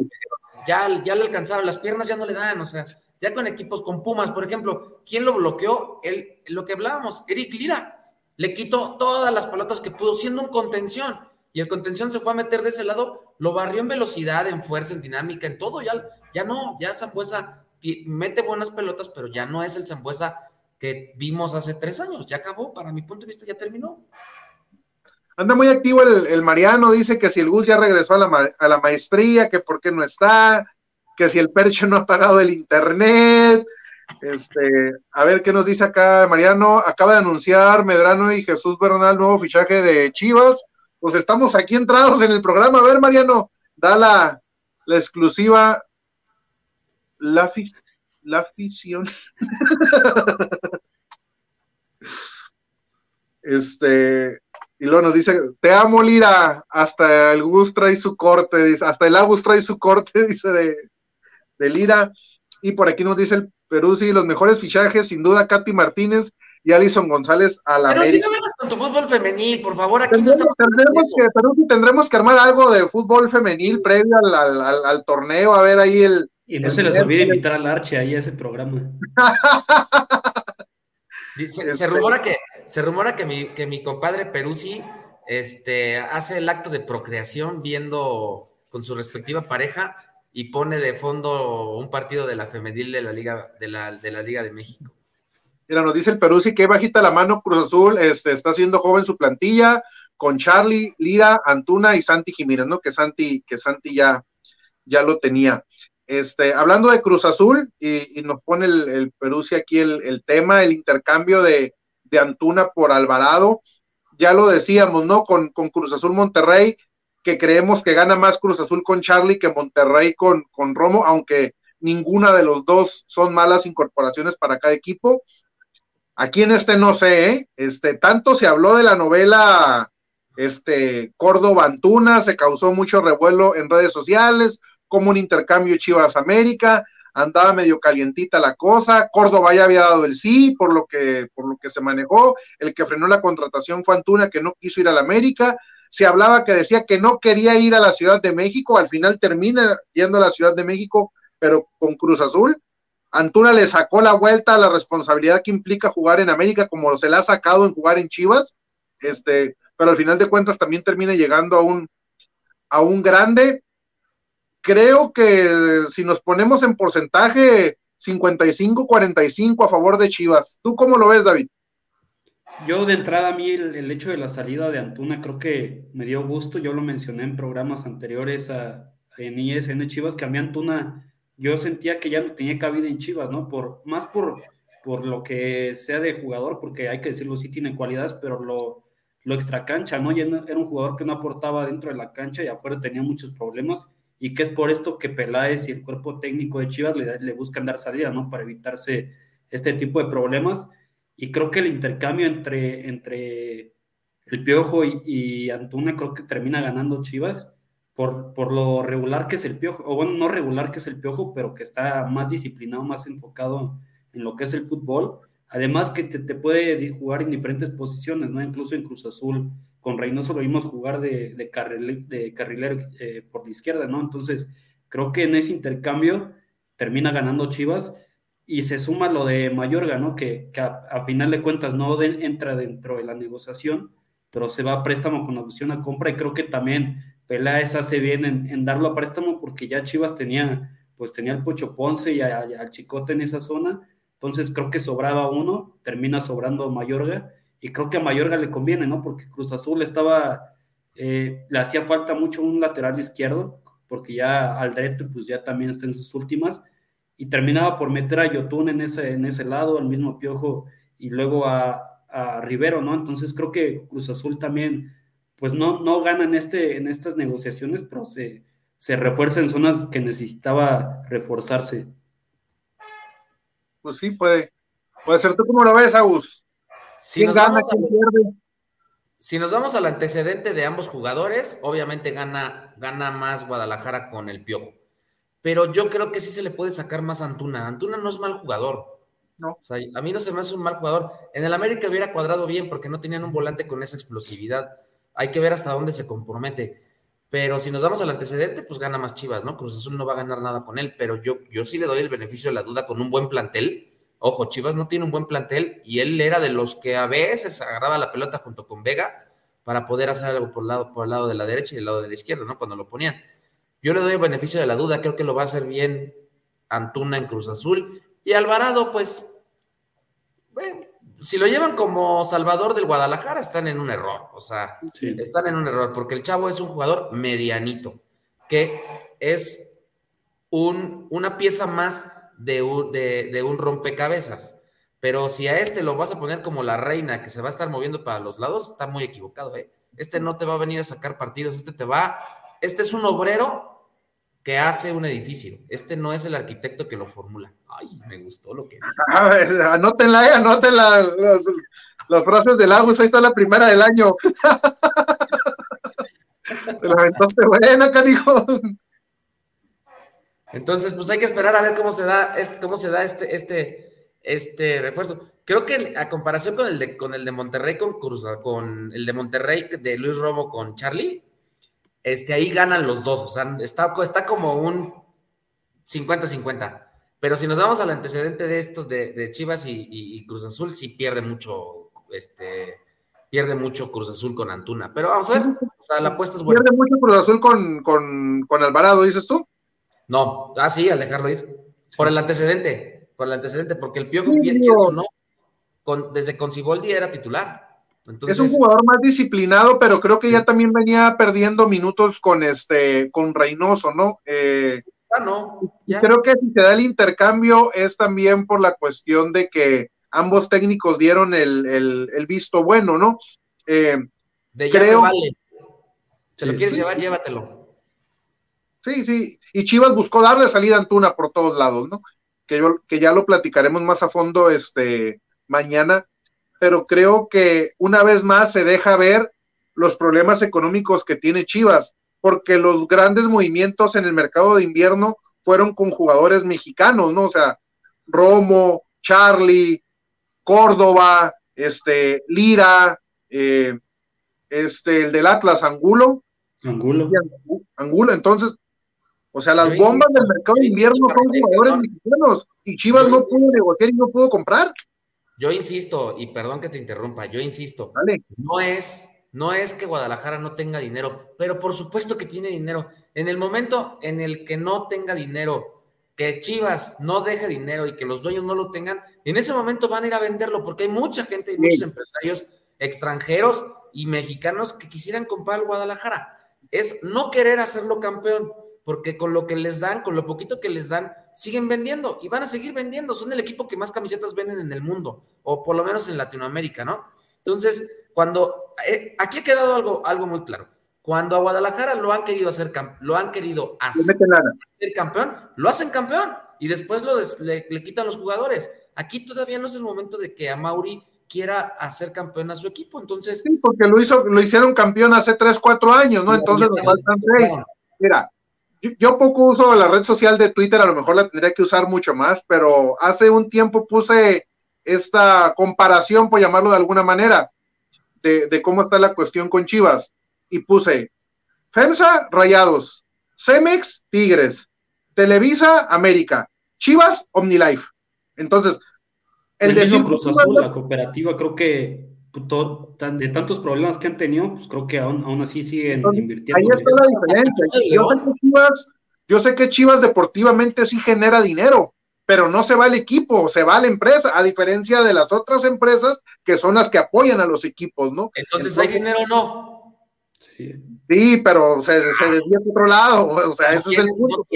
Ya, ya lo alcanzaron, las piernas ya no le dan, o sea, ya con equipos con Pumas, por ejemplo, ¿quién lo bloqueó? El, lo que hablábamos, Eric Lira, le quitó todas las pelotas que pudo, siendo un contención. Y el contención se fue a meter de ese lado, lo barrió en velocidad, en fuerza, en dinámica, en todo. Ya, ya no, ya Zambuesa mete buenas pelotas, pero ya no es el Zambuesa que vimos hace tres años. Ya acabó, para mi punto de vista ya terminó. Anda muy activo el, Mariano, dice que si el Gus ya regresó a la, a la, maestría, que por qué no está, que si el Percho no ha pagado el internet. Este, a ver qué nos dice acá Mariano. Acaba de anunciar Medrano y Jesús Bernal nuevo fichaje de Chivas. Pues estamos aquí entrados en el programa. A ver, Mariano, da la, la exclusiva. La, la afición. este, y luego nos dice, te amo Lira, hasta el Gus trae su corte, hasta el Agus trae su corte, dice de, de Lira. Y por aquí nos dice el Perú, sí, los mejores fichajes, sin duda, Katy Martínez y Alison González a la Pero si no vengas con tu fútbol femenil, por favor, aquí no estamos tendremos que, Perú, tendremos que armar algo de fútbol femenil previo al, al torneo, a ver ahí el, y no se les olvide invitar al Arche ahí a ese programa. se, este, rumora que, se rumora que mi, que mi compadre Peruzzi este, hace el acto de procreación viendo con su respectiva pareja y pone de fondo un partido de la femenil de la Liga de la, de la Liga de México. Mira, nos dice el Peruzzi que bajita la mano Cruz Azul, este, está siendo joven su plantilla con Charlie, Lira, Antuna y Santi Jiménez, ¿no? Que Santi, que Santi ya, ya lo tenía. Este, hablando de Cruz Azul, y, nos pone el, el Perú aquí el, tema, el intercambio de, Antuna por Alvarado. Ya lo decíamos, ¿no? Con, Cruz Azul Monterrey, que creemos que gana más Cruz Azul con Charlie que Monterrey con, con Romo, aunque ninguna de los dos son malas incorporaciones para cada equipo. Aquí en este no sé, ¿eh? Este, tanto se habló de la novela este, Córdoba Antuna, se causó mucho revuelo en redes sociales, como un intercambio Chivas América, andaba medio calientita la cosa, Córdoba ya había dado el sí por lo que, por lo que se manejó, el que frenó la contratación fue Antuna que no quiso ir a la América, se hablaba que decía que no quería ir a la Ciudad de México, al final termina yendo a la Ciudad de México, pero con Cruz Azul. Antuna le sacó la vuelta a la responsabilidad que implica jugar en América, como se le ha sacado en jugar en Chivas, este, pero al final de cuentas también termina llegando a un, a un grande creo que si nos ponemos en porcentaje 55-45 a favor de Chivas. ¿Tú cómo lo ves, David? Yo de entrada a mí el, hecho de la salida de Antuna creo que me dio gusto, yo lo mencioné en programas anteriores a, en ISN Chivas, que a mí Antuna yo sentía que ya no tenía cabida en Chivas, ¿no? Por, más por, por lo que sea de jugador, porque hay que decirlo, sí tiene cualidades, pero lo, lo extracancha, ¿no? Ya era un jugador que no aportaba dentro de la cancha y afuera tenía muchos problemas y que es por esto que Peláez y el cuerpo técnico de Chivas le, buscan dar salida, ¿no? Para evitarse este tipo de problemas. Y creo que el intercambio entre, entre el Piojo y, Antuna creo que termina ganando Chivas por, por lo regular que es el Piojo, o bueno, no regular que es el Piojo, pero que está más disciplinado, más enfocado en lo que es el fútbol. Además que te, te puede jugar en diferentes posiciones, ¿no? Incluso en Cruz Azul con Reynoso lo vimos jugar de, de, de carrilero eh, por la izquierda, ¿no? Entonces, creo que en ese intercambio termina ganando Chivas y se suma lo de Mayorga, ¿no? Que, a, final de cuentas no entra dentro de la negociación, pero se va a préstamo con opción a compra y creo que también Peláez hace bien en, darlo a préstamo porque ya Chivas tenía, pues tenía al Pocho Ponce y al Chicote en esa zona, entonces creo que sobraba uno, termina sobrando Mayorga y creo que a Mayorga le conviene, ¿no? Porque Cruz Azul estaba, eh, le hacía falta mucho un lateral izquierdo, porque ya Aldrete pues ya también está en sus últimas, y terminaba por meter a Yotun en ese, en ese lado, al mismo Piojo, y luego a, Rivero, ¿no? Entonces creo que Cruz Azul también, pues no, no gana en, este, en estas negociaciones, pero se, se refuerza en zonas que necesitaba reforzarse. Pues sí, puede, puede ser. ¿Tú cómo lo ves, Agus? Si nos, vamos si nos vamos al antecedente de ambos jugadores, obviamente gana, gana más Guadalajara con el Piojo. Pero yo creo que sí se le puede sacar más a Antuna. Antuna no es mal jugador. No. O sea, a mí no se me hace un mal jugador. En el América hubiera cuadrado bien porque no tenían un volante con esa explosividad. Hay que ver hasta dónde se compromete. Pero si nos vamos al antecedente, pues gana más Chivas, ¿no? Cruz Azul no va a ganar nada con él, pero yo, yo sí le doy el beneficio de la duda con un buen plantel Ojo, Chivas no tiene un buen plantel y él era de los que a veces agarraba la pelota junto con Vega para poder hacer algo por el lado, por el lado de la derecha y el lado de la izquierda, ¿no? Cuando lo ponían. Yo le doy el beneficio de la duda, creo que lo va a hacer bien Antuna en Cruz Azul. Y Alvarado, pues, si lo llevan como Salvador del Guadalajara, están en un error. O sea, están en un error, porque el chavo es un jugador medianito, que es un, una pieza más de un, de, un rompecabezas. Pero si a este lo vas a poner como la reina que se va a estar moviendo para los lados, está muy equivocado. ¿eh? Este no te va a venir a sacar partidos, este te va. Este es un obrero que hace un edificio. Este no es el arquitecto que lo formula. Ay, me gustó lo que dice. anótenla, eh, anótenla las, frases del Agus, ahí está la primera del año. Te la aventaste buena, canijo. Entonces, pues hay que esperar a ver cómo se da, este, cómo se da este, este, este refuerzo. Creo que a comparación con el de, con el de Monterrey con Cruz, con el de Monterrey de Luis Robo con Charlie, este, ahí ganan los dos. O sea, está, está como un 50-50. Pero si nos vamos al antecedente de estos de, Chivas y, Cruz Azul, sí pierde mucho, este, pierde mucho Cruz Azul con Antuna. Pero vamos a ver, o sea, la apuesta es buena. ¿Pierde mucho Cruz Azul con, con, Alvarado, dices tú? No, ah, sí, al dejarlo ir. Por el antecedente, por el antecedente, porque el Piojo, bien, o no, con, desde con Ciboldi era titular es un jugador más disciplinado, pero creo que ya también venía perdiendo minutos con este, con Reynoso, ¿no? Eh, ah, no. Creo que si se da el intercambio es también por la cuestión de que ambos técnicos dieron el, visto bueno, ¿no? Eh, de ya creo. Vale. ¿Se lo quieres llevar? Llévatelo. Sí, sí. Y Chivas buscó darle salida a Antuna por todos lados, ¿no? Que, yo, que ya lo platicaremos más a fondo este mañana pero creo que una vez más se deja ver los problemas económicos que tiene Chivas, porque los grandes movimientos en el mercado de invierno fueron con jugadores mexicanos, ¿no? O sea, Romo, Charlie, Córdoba, este, Lira, eh, este, el del Atlas, Angulo. Angulo. Angulo, entonces, o sea, las bombas del mercado de invierno son jugadores mexicanos y Chivas no pudo negociar y no pudo comprar. Yo insisto, y perdón que te interrumpa, yo insisto, no es, no es que Guadalajara no tenga dinero, pero por supuesto que tiene dinero. En el momento en el que no tenga dinero, que Chivas no deje dinero y que los dueños no lo tengan, en ese momento van a ir a venderlo, porque hay mucha gente y muchos empresarios extranjeros y mexicanos que quisieran comprar el Guadalajara. Es no querer hacerlo campeón, porque con lo que les dan, con lo poquito que les dan, siguen vendiendo y van a seguir vendiendo. Son el equipo que más camisetas venden en el mundo, o por lo menos en Latinoamérica, ¿no? Entonces, cuando eh, aquí ha quedado algo, algo muy claro. Cuando a Guadalajara lo han querido hacer, lo han querido hacer, campeón, lo hacen campeón y después lo le, quitan los jugadores. Aquí todavía no es el momento de que a Mauri quiera hacer campeón a su equipo. Entonces, sí, porque lo hizo, lo hicieron campeón hace 3, 4 años, ¿no? Entonces nos faltan 3. Mira, yo, poco uso la red social de Twitter, a lo mejor la tendría que usar mucho más, pero hace un tiempo puse esta comparación, por llamarlo de alguna manera, de, cómo está la cuestión con Chivas. Y puse FEMSA, Rayados, Cemex, Tigres, Televisa, América, Chivas, OmniLife. Entonces, el, el Cruz Azul, la cooperativa, creo que pues, de tantos problemas que han tenido, pues creo que aún, así siguen invirtiendo. Ahí está la diferencia. Yo sé, que Chivas, yo sé que Chivas deportivamente sí genera dinero, pero no se va el equipo, se va la empresa, a diferencia de las otras empresas que son las que apoyan a los equipos, ¿no? Entonces, ¿hay dinero o no? Sí. sí, pero se, se desvía a otro lado, o sea, ese es el punto.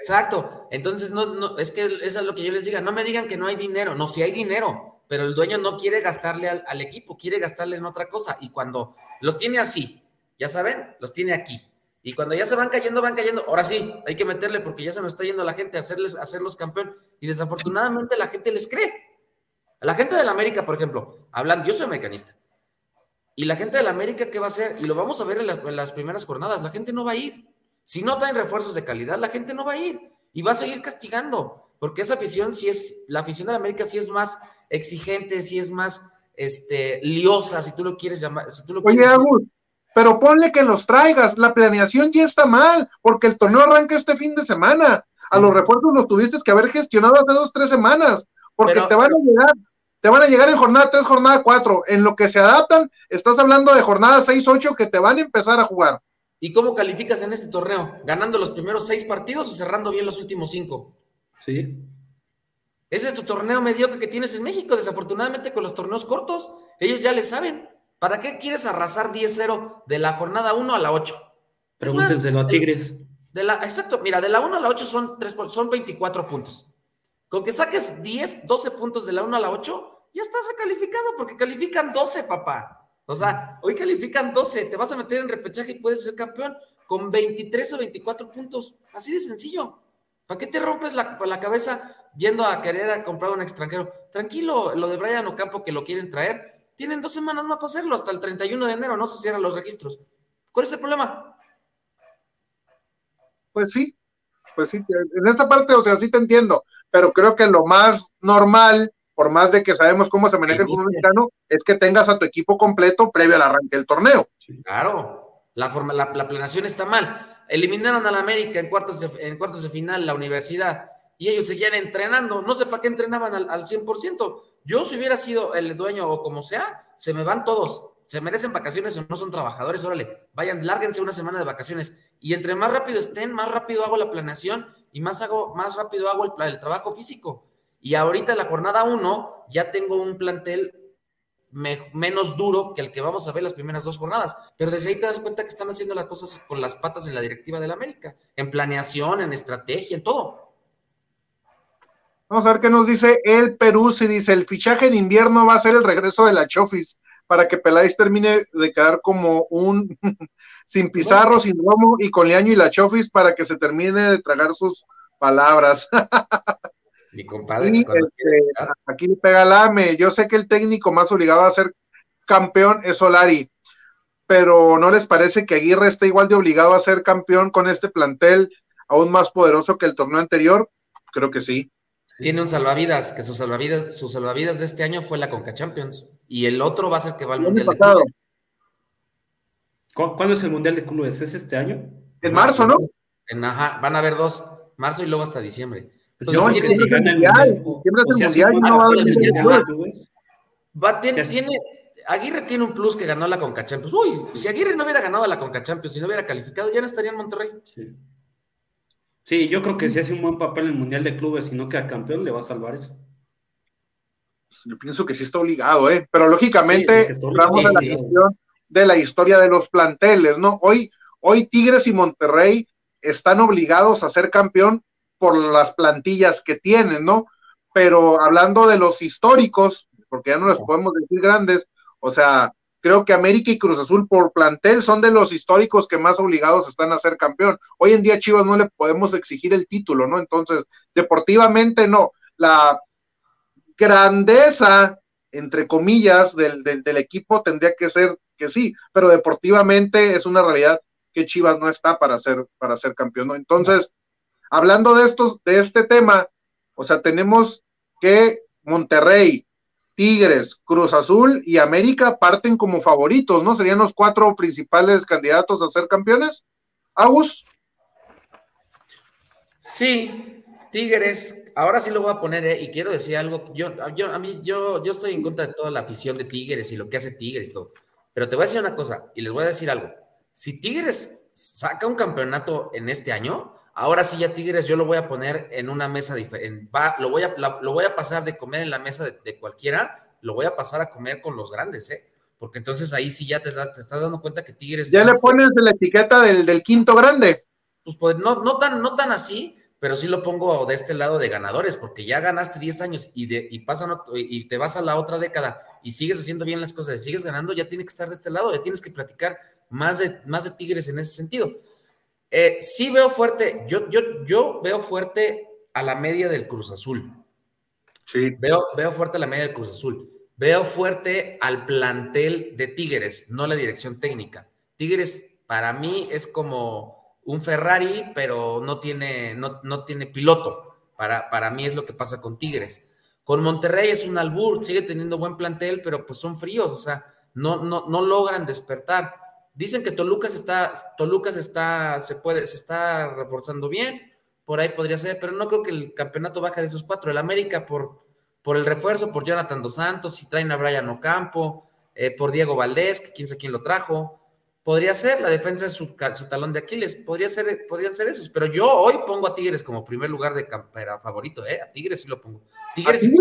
exacto, entonces no, no, es que eso es lo que yo les diga, no me digan que no hay dinero, no, si hay dinero, pero el dueño no quiere gastarle al, equipo, quiere gastarle en otra cosa. Y cuando los tiene así, ya saben, los tiene aquí. Y cuando ya se van cayendo, van cayendo. Ahora sí, hay que meterle porque ya se nos está yendo la gente a hacerles, hacerlos campeón. Y desafortunadamente la gente les cree. la gente de la América, por ejemplo, hablando, yo soy mecanista. Y la gente de la América, ¿qué va a hacer? Y lo vamos a ver en, las primeras jornadas. La gente no va a ir. Si no traen refuerzos de calidad, la gente no va a ir. Y va a seguir castigando. Porque esa afición, si es, la afición de la América sí es más exigente, si es más este, liosa, si tú lo quieres llamar. Si tú lo Oye, pero ponle que los traigas, la planeación ya está mal, porque el torneo arranca este fin de semana. A los refuerzos los tuviste que haber gestionado hace dos, tres semanas, porque te van a llegar, te van a llegar en jornada 3, jornada 4. En lo que se adaptan, estás hablando de jornada 6, 8 que te van a empezar a jugar. ¿Y cómo calificas en este torneo? ¿Ganando los primeros seis partidos o cerrando bien los últimos cinco? Sí. Ese es tu torneo mediocre que tienes en México. Desafortunadamente, con los torneos cortos, ellos ya le saben. ¿Para qué quieres arrasar 10-0 de la jornada 1 a la 8? Pregúntenselo a Tigres. De la, exacto, mira, de la 1 a la 8 son, 3, son 24 puntos. Con que saques 10, 12 puntos de la 1 a la 8, ya estás calificado porque califican 12, papá. O sea, hoy califican 12, te vas a meter en repechaje y puedes ser campeón con 23 o 24 puntos. Así de sencillo. ¿Para qué te rompes la, la cabeza yendo a querer a comprar un extranjero? Tranquilo, lo de Brian Ocampo que lo quieren traer, tienen dos semanas más para hacerlo, hasta el 31 de enero, no se cierran los registros. ¿Cuál es el problema? Pues sí, pues sí, en esa parte, o sea, sí te entiendo, pero creo que lo más normal, por más de que sabemos cómo se maneja el fútbol mexicano, es que tengas a tu equipo completo previo al arranque del torneo. Claro, la, forma, la, planeación está mal. Eliminaron a la América en cuartos, de, en cuartos de final, la universidad, y ellos seguían entrenando. No sé para qué entrenaban al, al 100%. Yo, si hubiera sido el dueño o como sea, se me van todos se merecen vacaciones o no son trabajadores, órale, vayan, lárguense una semana de vacaciones. Y entre más rápido estén, más rápido hago la planeación y más, hago, más rápido hago el, trabajo físico. Y ahorita en la jornada 1 ya tengo un plantel menos duro que el que vamos a ver las primeras dos jornadas. Pero desde ahí te das cuenta que están haciendo las cosas con las patas en la directiva del América, en planeación, en estrategia, en todo. Vamos a ver qué nos dice el Perú. Si dice el fichaje de invierno va a ser el regreso de la Chofis para que Peláez termine de quedar como un sin Pizarro, sin Romo y con Leaño y la Chofis para que se termine de tragar sus palabras. Mi compadre. Y, este, aquí pega el AME. Yo sé que el técnico más obligado a ser campeón es Solari, pero ¿no les parece que Aguirre está igual de obligado a ser campeón con este plantel aún más poderoso que el torneo anterior? Creo que sí. Tiene un salvavidas, que su salvavidas, su salvavidas de este año fue la Conca Champions. Y el otro va a ser que va al Mundial de Clubes. ¿Cuándo es el Mundial de Clubes? ¿Es este año? En marzo, ¿no? En, ajá, van a haber dos, marzo y luego hasta diciembre. No, es que si gana el Mundial, mundial, no va a haber Va, tiene, tiene, Aguirre tiene un plus que ganó la Conca Champions. Uy, si Aguirre no hubiera ganado la Conca Champions, si no hubiera calificado, ya no estaría en Monterrey. Sí. Sí, yo creo que si hace un buen papel en el Mundial de Clubes y no queda campeón, le va a salvar eso. Yo pienso que sí está obligado, ¿eh? Pero lógicamente, hablamos de la cuestión de la historia de los planteles, ¿no? Hoy, hoy Tigres y Monterrey están obligados a ser campeón por las plantillas que tienen, ¿no? Pero hablando de los históricos, porque ya no les podemos decir grandes, o sea, Creo que América y Cruz Azul por plantel son de los históricos que más obligados están a ser campeón. Hoy en día Chivas no le podemos exigir el título, ¿no? Entonces, deportivamente no. La grandeza, entre comillas, del, equipo tendría que ser que sí, pero deportivamente es una realidad que Chivas no está para ser, para ser campeón, ¿no? Entonces, hablando de estos, de este tema, o sea, tenemos que Monterrey, Tigres, Cruz Azul y América parten como favoritos, ¿no? Serían los cuatro principales candidatos a ser campeones. Agus. Sí, Tigres, ahora sí lo voy a poner, ¿eh? y quiero decir algo, yo, yo, a mí, yo, yo estoy en contra de toda la afición de Tigres y lo que hace Tigres y todo, pero te voy a decir una cosa, y les voy a decir algo, si Tigres saca un campeonato en este año, Ahora sí, ya Tigres, yo lo voy a poner en una mesa diferente. Lo voy a, lo voy a pasar de comer en la mesa de, cualquiera, lo voy a pasar a comer con los grandes, ¿eh? Porque entonces ahí sí ya te, te estás dando cuenta que Tigres. Ya, le pones la etiqueta del, quinto grande. Pues, pues, no, no, tan, no tan así, pero sí lo pongo de este lado de ganadores, porque ya ganaste 10 años y, de, y, pasan, y te vas a la otra década y sigues haciendo bien las cosas, y sigues ganando, ya tiene que estar de este lado, ya tienes que platicar más de, más de Tigres en ese sentido. Eh, sí veo fuerte, yo, yo, yo veo fuerte a la media del Cruz Azul. Sí. Veo, veo fuerte a la media del Cruz Azul. Veo fuerte al plantel de Tigres, no la dirección técnica. Tigres para mí es como un Ferrari, pero no tiene, no, no tiene piloto. Para, para mí es lo que pasa con Tigres. Con Monterrey es un albur, sigue teniendo buen plantel, pero pues son fríos, o sea, no, no, no logran despertar. Dicen que Toluca se está, Toluca se está, se puede, se está reforzando bien, por ahí podría ser, pero no creo que el campeonato baje de esos cuatro. El América por, por el refuerzo, por Jonathan Dos Santos, si traen a Brian Ocampo, eh, por Diego Valdés, que quién sabe quién lo trajo, podría ser, la defensa es su, talón de Aquiles, podría ser, podrían ser esos, pero yo hoy pongo a Tigres como primer lugar de campera favorito, ¿eh? A Tigres sí lo pongo. Tigres sí.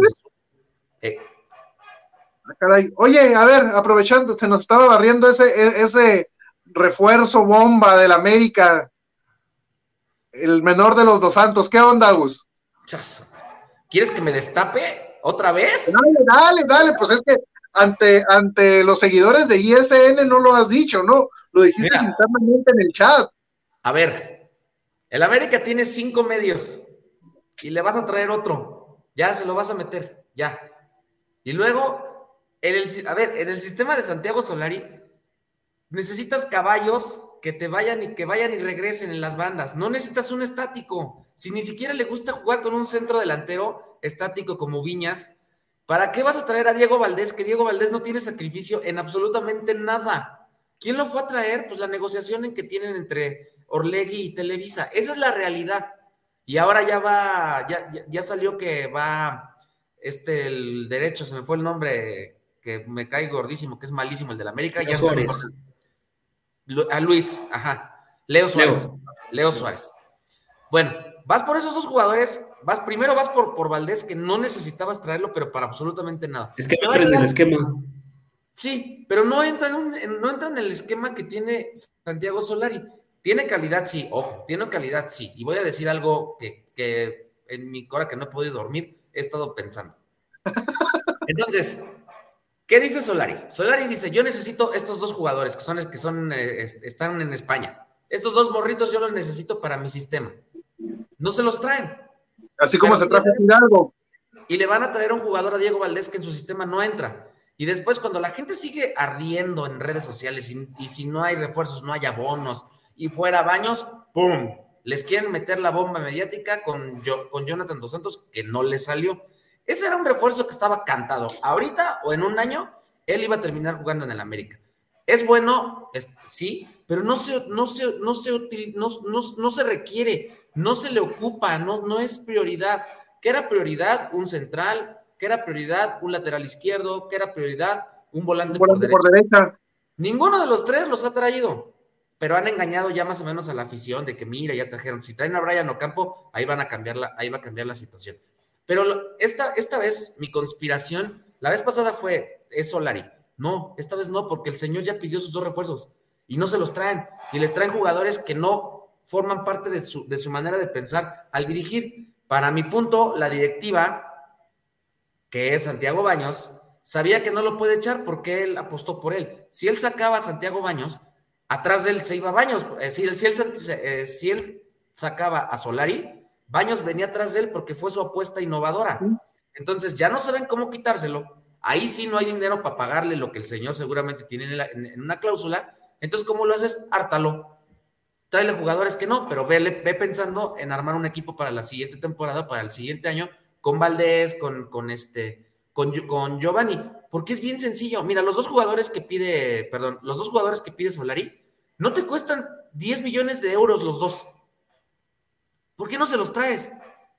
Eh. Ah, Oye, a ver, aprovechando, se nos estaba barriendo ese, e, ese refuerzo bomba del América, el menor de los dos santos. ¿Qué onda, Gus? ¿Quieres que me destape otra vez? Dale, dale, dale, pues es que ante, ante los seguidores de ISN no lo has dicho, ¿no? Lo dijiste internamente en el chat. A ver, el América tiene cinco medios y le vas a traer otro. Ya se lo vas a meter, ya. Y luego, en el, a ver, en el sistema de Santiago Solari, necesitas caballos que te vayan y que vayan y regresen en las bandas. No necesitas un estático. Si ni siquiera le gusta jugar con un centro delantero estático como Viñas, ¿Para qué vas a traer a Diego Valdés? Que Diego Valdés no tiene sacrificio en absolutamente nada. ¿Quién lo fue a traer? Pues la negociación en que tienen entre Orlegui y Televisa. Esa es la realidad. Y ahora ya va, ya, ya, salió que va este el derecho, se me fue el nombre que me cae gordísimo, que es malísimo el del América. Leo Suárez. A Luis, ajá. Leo Suárez. Leo Suárez. Bueno, Vas por esos dos jugadores, vas, primero vas por, por Valdés, que no necesitabas traerlo, pero para absolutamente nada. Es que no entra en el esquema. Sí, pero no entra, en no entra en el esquema que tiene Santiago Solari. Tiene calidad, sí, ojo, tiene calidad, sí. Y voy a decir algo que, que en mi cora que no he podido dormir, he estado pensando. Entonces, ¿qué dice Solari? Solari dice, yo necesito estos dos jugadores que son, que son, eh, están en España. Estos dos morritos yo los necesito para mi sistema. No se los traen. Así como se trae Hidalgo. Y le van a traer a un jugador a Diego Valdés que en su sistema no entra. Y después, cuando la gente sigue ardiendo en redes sociales y, si no hay refuerzos, no hay abonos y fuera baños, ¡pum! Les quieren meter la bomba mediática con, con Jonathan Dos Santos, que no le salió. Ese era un refuerzo que estaba cantado. Ahorita o en un año, él iba a terminar jugando en el América. Es bueno, sí, pero no se, no se, no se, no, no se requiere no se le ocupa, no, no es prioridad. ¿Qué era prioridad? Un central, ¿qué era prioridad? Un lateral izquierdo, ¿qué era prioridad? Un volante, por, derecha. Ninguno de los tres los ha traído, pero han engañado ya más o menos a la afición de que mira, ya trajeron, si traen a Brian Ocampo, ahí van a cambiar la, ahí va a cambiar la situación. Pero esta, esta vez mi conspiración, la vez pasada fue, es Solari. No, esta vez no, porque el señor ya pidió sus dos refuerzos y no se los traen. Y le traen jugadores que no forman parte de su, de su manera de pensar al dirigir. Para mi punto, la directiva, que es Santiago Baños, sabía que no lo puede echar porque él apostó por él. Si él sacaba a Santiago Baños, atrás de él se iba Baños. Eh, si, si, él, eh, si él sacaba a Solari, Baños venía atrás de él porque fue su apuesta innovadora. Entonces ya no saben cómo quitárselo. Ahí sí no hay dinero para pagarle lo que el señor seguramente tiene en, en una cláusula. Entonces, ¿cómo lo haces? Hártalo tráele jugadores que no, pero ve, ve, pensando en armar un equipo para la siguiente temporada, para el siguiente año, con Valdés, con, con este, con, con Giovanni, porque es bien sencillo. Mira, los dos jugadores que pide, perdón, los dos jugadores que pide Solari, no te cuestan 10 millones de euros los dos. ¿Por qué no se los traes?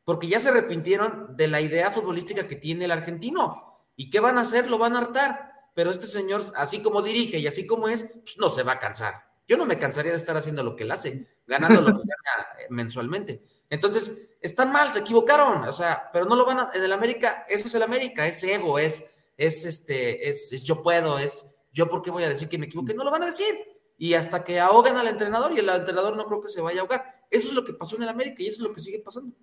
Porque ya se arrepintieron de la idea futbolística que tiene el argentino. ¿Y qué van a hacer? Lo van a hartar. Pero este señor, así como dirige y así como es, pues no se va a cansar. Yo no me cansaría de estar haciendo lo que él hace, ganando lo que gana eh, mensualmente. Entonces, están mal, se equivocaron, o sea, pero no lo van a, en el América, eso es el América, es ego, es, es este, es, es yo puedo, es yo por qué voy a decir que me equivoqué, no lo van a decir. Y hasta que ahogan al entrenador y el entrenador no creo que se vaya a ahogar. Eso es lo que pasó en el América y eso es lo que sigue pasando.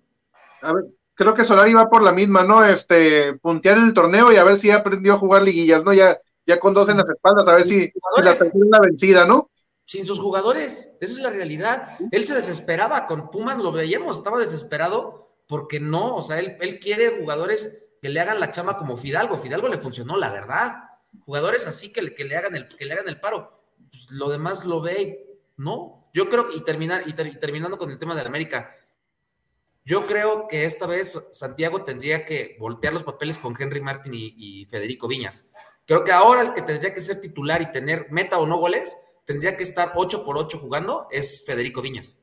A ver, creo que Solari va por la misma, ¿no? Este, puntear en el torneo y a ver si aprendió a jugar liguillas, ¿no? Ya, ya con dos en las espaldas, a ver si, si la una vencida, ¿no? sin sus jugadores. Esa es la realidad. Él se desesperaba con Pumas, lo veíamos, estaba desesperado porque no, o sea, él, él quiere jugadores que le hagan la chama como Fidalgo. Fidalgo le funcionó, la verdad. Jugadores así que, que, le, hagan el, que le hagan el paro. Pues, lo demás lo ve, ¿no? Yo creo y, terminar, y, terminando con el tema de la América, yo creo que esta vez Santiago tendría que voltear los papeles con Henry Martin y, y Federico Viñas. Creo que ahora el que tendría que ser titular y tener meta o no goles tendría que estar 8 por 8 jugando es Federico Viñas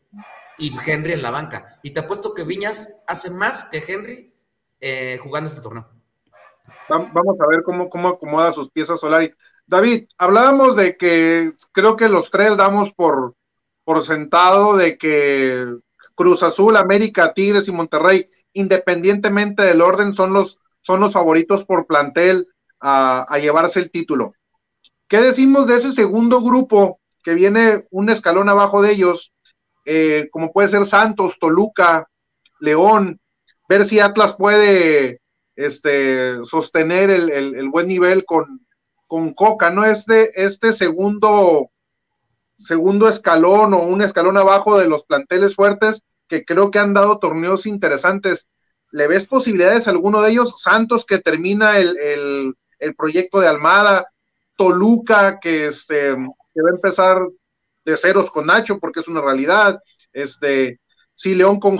y Henry en la banca. Y te apuesto que Viñas hace más que Henry eh, jugando este torneo. Vamos a ver cómo, cómo acomoda sus piezas Solari. David, hablábamos de que creo que los tres damos por, por sentado de que Cruz Azul, América, Tigres y Monterrey, independientemente del orden, son los, son los favoritos por plantel a, llevarse el título. ¿Qué decimos de ese segundo grupo que viene un escalón abajo de ellos, eh, como puede ser Santos, Toluca, León, ver si Atlas puede este, sostener el, buen nivel con, con Coca, ¿no? Este, este segundo, segundo escalón o un escalón abajo de los planteles fuertes que creo que han dado torneos interesantes. ¿Le ves posibilidades a alguno de ellos? Santos que termina el, proyecto de Almada, Toluca que, este, que va a empezar de ceros con Nacho porque es una realidad, este, si León con,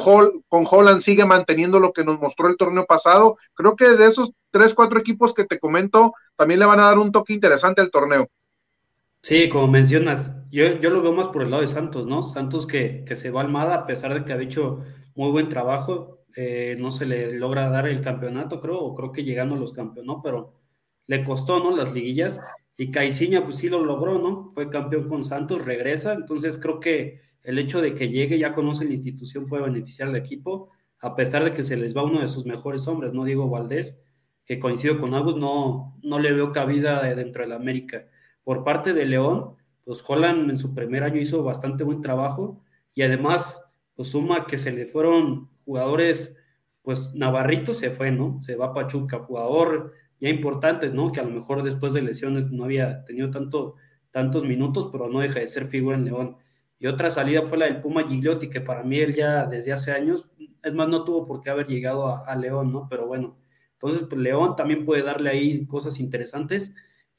con Holland sigue manteniendo lo que nos mostró el torneo pasado, creo que de esos tres, cuatro equipos que te comento, también le van a dar un toque interesante al torneo. Sí, como mencionas, yo, yo lo veo más por el lado de Santos, ¿no? Santos que, que se va Almada, a pesar de que ha hecho muy buen trabajo, eh, no se le logra dar el campeonato, creo, o creo que llegando a los campeones, pero le costó, ¿no? Las liguillas, y Caiciña, pues sí lo logró, ¿no? Fue campeón con Santos, regresa, entonces creo que el hecho de que llegue, ya conoce la institución, puede beneficiar al equipo, a pesar de que se les va uno de sus mejores hombres, ¿no? Diego Valdés, que coincido con Agus, no, no le veo cabida dentro la América. Por parte de León, pues Holland en su primer año hizo bastante buen trabajo y además, pues suma que se le fueron jugadores, pues Navarrito se fue, ¿no? Se va a Pachuca, jugador ya importante, ¿no? Que a lo mejor después de lesiones no había tenido tanto, tantos minutos, pero no deja de ser figura en León. Y otra salida fue la del Puma Gigliotti, que para mí él ya desde hace años, es más, no tuvo por qué haber llegado a, León, ¿no? Pero bueno, entonces pues León también puede darle ahí cosas interesantes.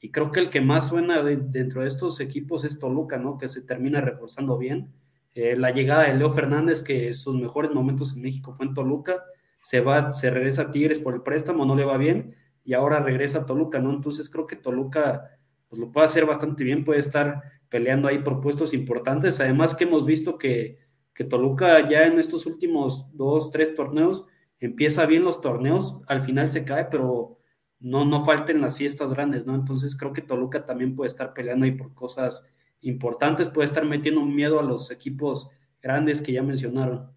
Y creo que el que más suena dentro de estos equipos es Toluca, ¿no? Que se termina reforzando bien. Eh, la llegada de Leo Fernández, que sus mejores momentos en México fue en Toluca, se va, se regresa a Tigres por el préstamo, no le va bien, y ahora regresa a Toluca, ¿no? Entonces creo que Toluca pues, lo puede hacer bastante bien, puede estar peleando ahí por puestos importantes. Además que hemos visto que, que Toluca ya en estos últimos dos, tres torneos empieza bien los torneos, al final se cae, pero no, no falten las fiestas grandes, ¿no? Entonces creo que Toluca también puede estar peleando ahí por cosas importantes, puede estar metiendo miedo a los equipos grandes que ya mencionaron.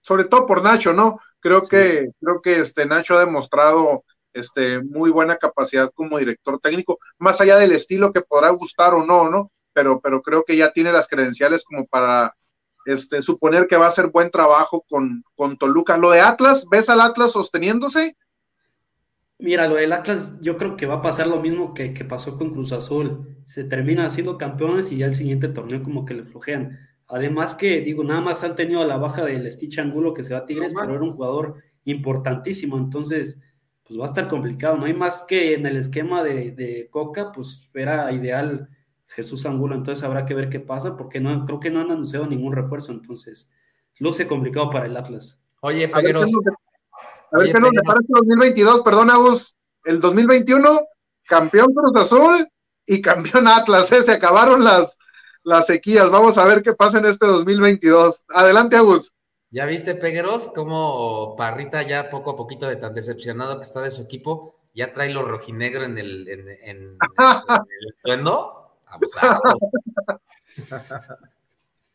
Sobre todo por Nacho, ¿no? Creo que, creo que este Nacho ha demostrado este, muy buena capacidad como director técnico, más allá del estilo que podrá gustar o no, ¿no? pero, pero creo que ya tiene las credenciales como para este, suponer que va a hacer buen trabajo con, con Toluca. Lo de Atlas, ¿ves al Atlas sosteniéndose? Mira, lo del Atlas, yo creo que va a pasar lo mismo que, pasó con Cruz Azul. Se terminan siendo campeones y ya el siguiente torneo como que le flojean. Además que, digo, nada más han tenido la baja del Stitch Angulo que se va a Tigres, pero era un jugador importantísimo. Entonces, pues va a estar complicado. No hay más que en el esquema de, de Coca, pues era ideal Jesús Angulo, entonces habrá que ver qué pasa, porque no creo que no han anunciado ningún refuerzo, entonces luce complicado para el Atlas. Oye, Pegueros. A ver qué nos depara este 2022, perdón, Agus, el 2021, campeón Cruz Azul y campeón Atlas, ¿eh? se acabaron las, las sequías, vamos a ver qué pasa en este 2022. Adelante, Agus. ¿Ya viste, Pegueros, cómo Parrita ya poco a poquito de tan decepcionado que está de su equipo, ya trae lo rojinegro en el, en, en, en el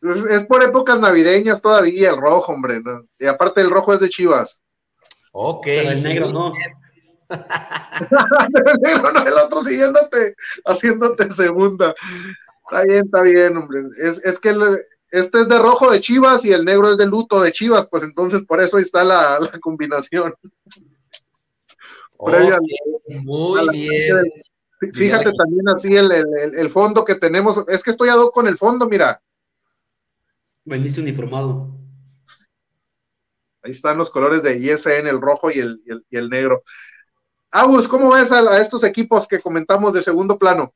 es, por épocas navideñas todavía el rojo, hombre. Y aparte el rojo es de Chivas. Ok. el negro no. el negro no, el otro siguiéndote, haciéndote segunda. Está bien, está bien, hombre. Es, que este es de rojo de Chivas y el negro es de luto de Chivas, pues entonces por eso ahí está la, combinación. muy bien. Fíjate también así el, fondo que tenemos. Es que estoy a con el fondo, mira. Veniste uniformado. Ahí están los colores de ISN, el rojo y el, y el, negro. Agus, ¿cómo ves a, estos equipos que comentamos de segundo plano?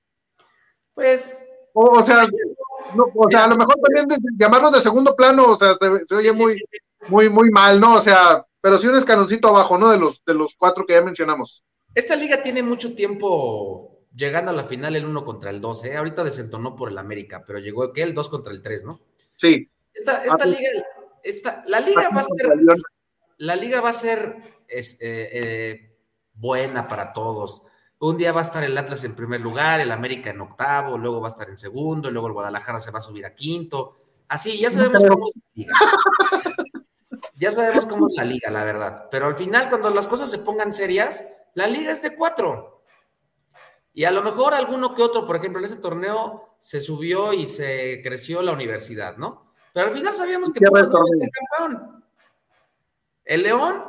Pues. O, sea, o sea, a lo mejor también llamarlos de segundo plano, o sea, se, oye muy, muy, muy mal, ¿no? O sea, pero sí un escaloncito abajo, ¿no? De los, de los cuatro que ya mencionamos. Esta liga tiene mucho tiempo llegando a la final el 1 contra el 2, ¿eh? ahorita desentonó por el América, pero llegó que el 2 contra el 3, ¿no? Sí. Esta, esta liga, esta, la liga va a ser, la liga va a ser eh, buena para todos. un día va a estar el Atlas en primer lugar, el América en octavo, luego va a estar en segundo, luego el Guadalajara se va a subir a quinto. Así, ya sabemos cómo es la liga. Ya sabemos cómo es la liga, la verdad. Pero al final, cuando las cosas se pongan serias, la liga es de cuatro. Y a lo mejor alguno que otro, por ejemplo, en ese torneo se subió y se creció la universidad, ¿no? Pero al final sabíamos que Pumas no iba campeón. El León,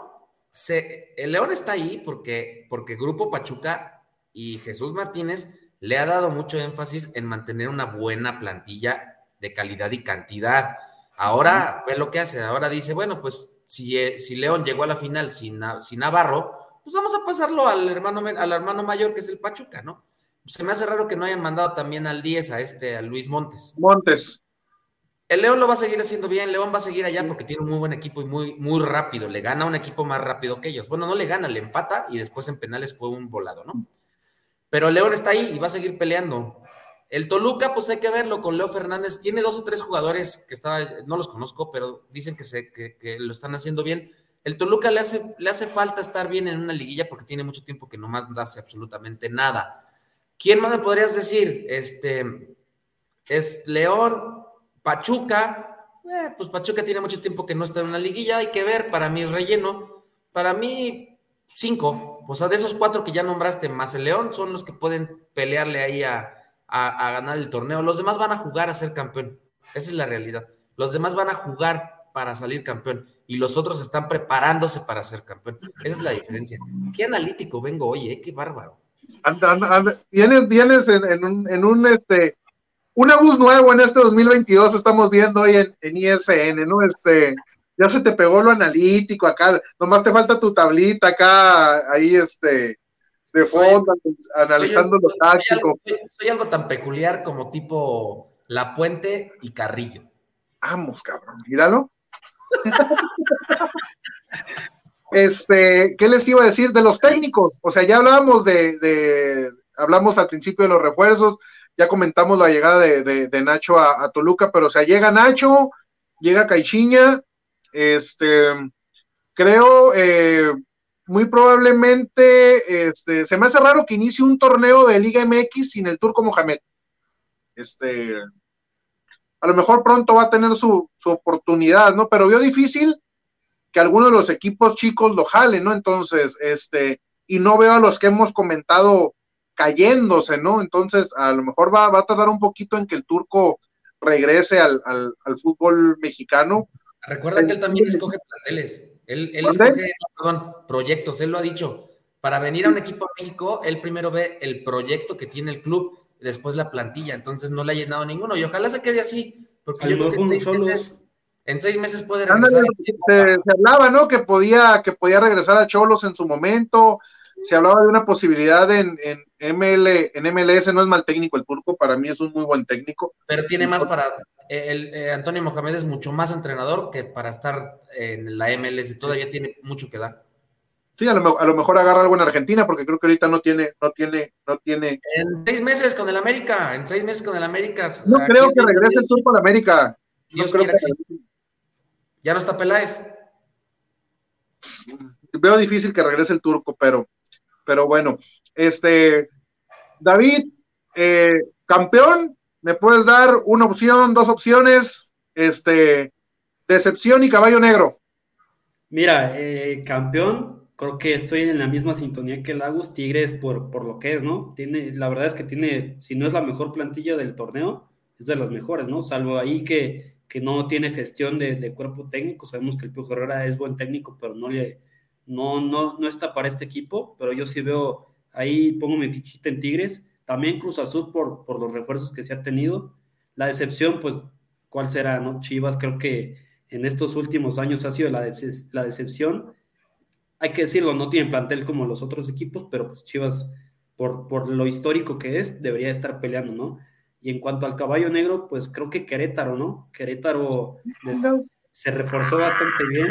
se, el León está ahí porque, porque Grupo Pachuca y Jesús Martínez le ha dado mucho énfasis en mantener una buena plantilla de calidad y cantidad. Ahora ve lo que hace, ahora dice, bueno, pues si, eh, si León llegó a la final sin, sin Navarro, pues vamos a pasarlo al hermano, al hermano mayor que es el Pachuca, ¿no? Se me hace raro que no hayan mandado también al 10 a este, a Luis Montes. Montes. El León lo va a seguir haciendo bien, León va a seguir allá porque tiene un muy buen equipo y muy, muy rápido. Le gana un equipo más rápido que ellos. Bueno, no le gana, le empata y después en penales fue un volado, ¿no? Pero León está ahí y va a seguir peleando. El Toluca, pues hay que verlo con Leo Fernández. Tiene dos o tres jugadores que estaba, no los conozco, pero dicen que, se, que, que lo están haciendo bien el Toluca le hace, le hace falta estar bien en una liguilla porque tiene mucho tiempo que nomás no hace absolutamente nada. ¿Quién más me podrías decir? Este es León, Pachuca. Eh, pues Pachuca tiene mucho tiempo que no está en una liguilla. Hay que ver, para mí relleno. Para mí, cinco. O sea, de esos cuatro que ya nombraste, más el León, son los que pueden pelearle ahí a, a ganar el torneo. Los demás van a jugar a ser campeón. Esa es la realidad. Los demás van a jugar para salir campeón y los otros están preparándose para ser campeón. Esa es la diferencia. Qué analítico vengo hoy, ¿eh? qué bárbaro. vienes vienes en, en un este un bus nuevo en este 2022 estamos viendo hoy en, en, ISN, ¿no? Este, ya se te pegó lo analítico acá, nomás te falta tu tablita acá, ahí este, de fondo, analizando lo táctico. soy, algo tan peculiar como tipo La Puente y Carrillo. Vamos, cabrón, míralo. este, ¿qué les iba a decir de los técnicos? O sea, ya hablábamos de, hablamos al principio de los refuerzos, ya comentamos la llegada de, Nacho a, Toluca, pero o sea, llega Nacho, llega Caixinha, este, creo, eh, muy probablemente, este, se me hace raro que inicie un torneo de Liga MX sin el Turco Mohamed. Este, a lo mejor pronto va a tener su, oportunidad, ¿no? Pero vio difícil que algunos de los equipos chicos lo jalen, ¿no? Entonces, este, y no veo a los que hemos comentado cayéndose, ¿no? Entonces, a lo mejor va, a tardar un poquito en que el turco regrese al, fútbol mexicano. Recuerda que él también escoge planteles, él, él escoge, perdón, proyectos, él lo ha dicho. Para venir a un equipo a México, él primero ve el proyecto que tiene el club después la plantilla, entonces no le ha llenado ninguno y ojalá se quede así, porque yo creo que en seis, meses, puede regresar. Se, hablaba, ¿no? Que podía, que podía regresar a Cholos en su momento, se hablaba de una posibilidad en, en, ML, en MLS, no es mal técnico el turco, para mí es un muy buen técnico. Pero tiene más para, el, eh, Antonio Mohamed es mucho más entrenador que para estar en la MLS, todavía tiene mucho que dar. Sí, a lo, mejor agarra algo en Argentina, porque creo que ahorita no tiene, no tiene, no tiene. En seis meses con el América, en seis meses con el América. No creo que regrese el sur con América. No creo que... Ya no está Peláez. Veo difícil que regrese el turco, pero, pero bueno. Este, David, eh, campeón, ¿me puedes dar una opción, dos opciones? Este, decepción y caballo negro. Mira, eh, campeón, creo que estoy en la misma sintonía que Lagos, Tigres por, por lo que es, ¿no? Tiene, la verdad es que tiene, si no es la mejor plantilla del torneo, es de las mejores, ¿no? Salvo ahí que, que no tiene gestión de, cuerpo técnico, sabemos que el Piojo Herrera es buen técnico, pero no le, no, no, no está para este equipo, pero yo sí veo, ahí pongo mi fichita en Tigres, también Cruz Azul por, por los refuerzos que se ha tenido, la decepción, pues, ¿cuál será, no? Chivas creo que en estos últimos años ha sido la, la decepción, hay que decirlo, no tiene plantel como los otros equipos, pero pues Chivas, por, por lo histórico que es, debería estar peleando, ¿no? Y en cuanto al caballo negro, pues creo que Querétaro, ¿no? Querétaro se reforzó bastante bien.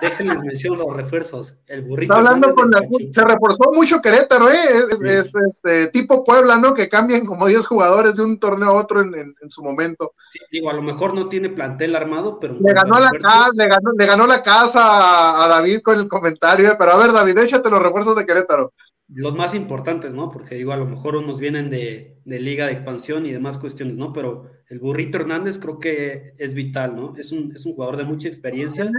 Déjenme mencionar los refuerzos. El burrito. hablando con se reforzó mucho Querétaro, ¿eh? Es, este, tipo Puebla, ¿no? Que cambian como 10 jugadores de un torneo a otro en, su momento. Sí, digo, a lo mejor no tiene plantel armado, pero. Le ganó, la casa, le, ganó, la casa a, David con el comentario, ¿eh? pero a ver, David, échate los refuerzos de Querétaro. Los más importantes, ¿no? Porque digo, a lo mejor unos vienen de, liga de expansión y demás cuestiones, ¿no? Pero el burrito Hernández creo que es vital, ¿no? Es un, es un jugador de mucha experiencia,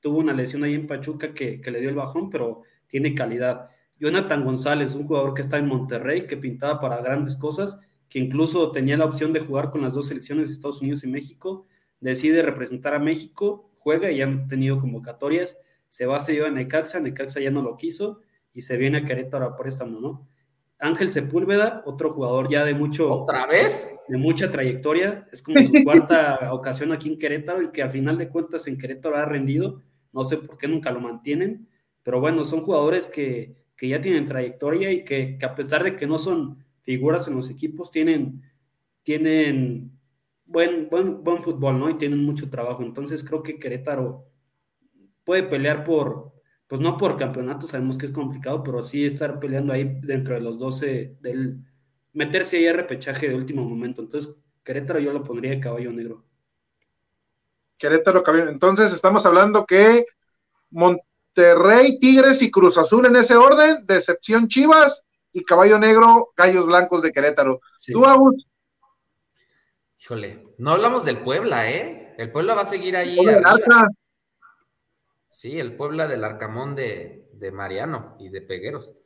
tuvo una lesión ahí en Pachuca que, que le dio el bajón, pero tiene calidad. Jonathan González, un jugador que está en Monterrey, que pintaba para grandes cosas, que incluso tenía la opción de jugar con las dos selecciones de Estados Unidos y México, decide representar a México, juega y ya han tenido convocatorias, se va seguido a Necaxa, Necaxa ya no lo quiso y se viene a Querétaro a préstamo, ¿no? Ángel Sepúlveda, otro jugador ya de mucho... ¿Otra vez? De mucha trayectoria, es como su cuarta ocasión aquí en Querétaro y que al final de cuentas en Querétaro ha rendido, no sé por qué nunca lo mantienen, pero bueno, son jugadores que, que ya tienen trayectoria y que, que, a pesar de que no son figuras en los equipos, tienen, tienen buen, buen, buen fútbol, ¿no? Y tienen mucho trabajo. Entonces creo que Querétaro puede pelear por, pues no por campeonato, sabemos que es complicado, pero sí estar peleando ahí dentro de los 12 del meterse ahí a repechaje de último momento. Entonces, Querétaro yo lo pondría de caballo negro. Querétaro, caballo. Entonces, estamos hablando que Monterrey, Tigres y Cruz Azul en ese orden, decepción Chivas y caballo negro, Gallos Blancos de Querétaro. ¿Tú, Agus? Híjole, no hablamos del Puebla, ¿eh? El Puebla va a seguir ahí. Sí, el Puebla del Arcamón de, Mariano y de Pegueros.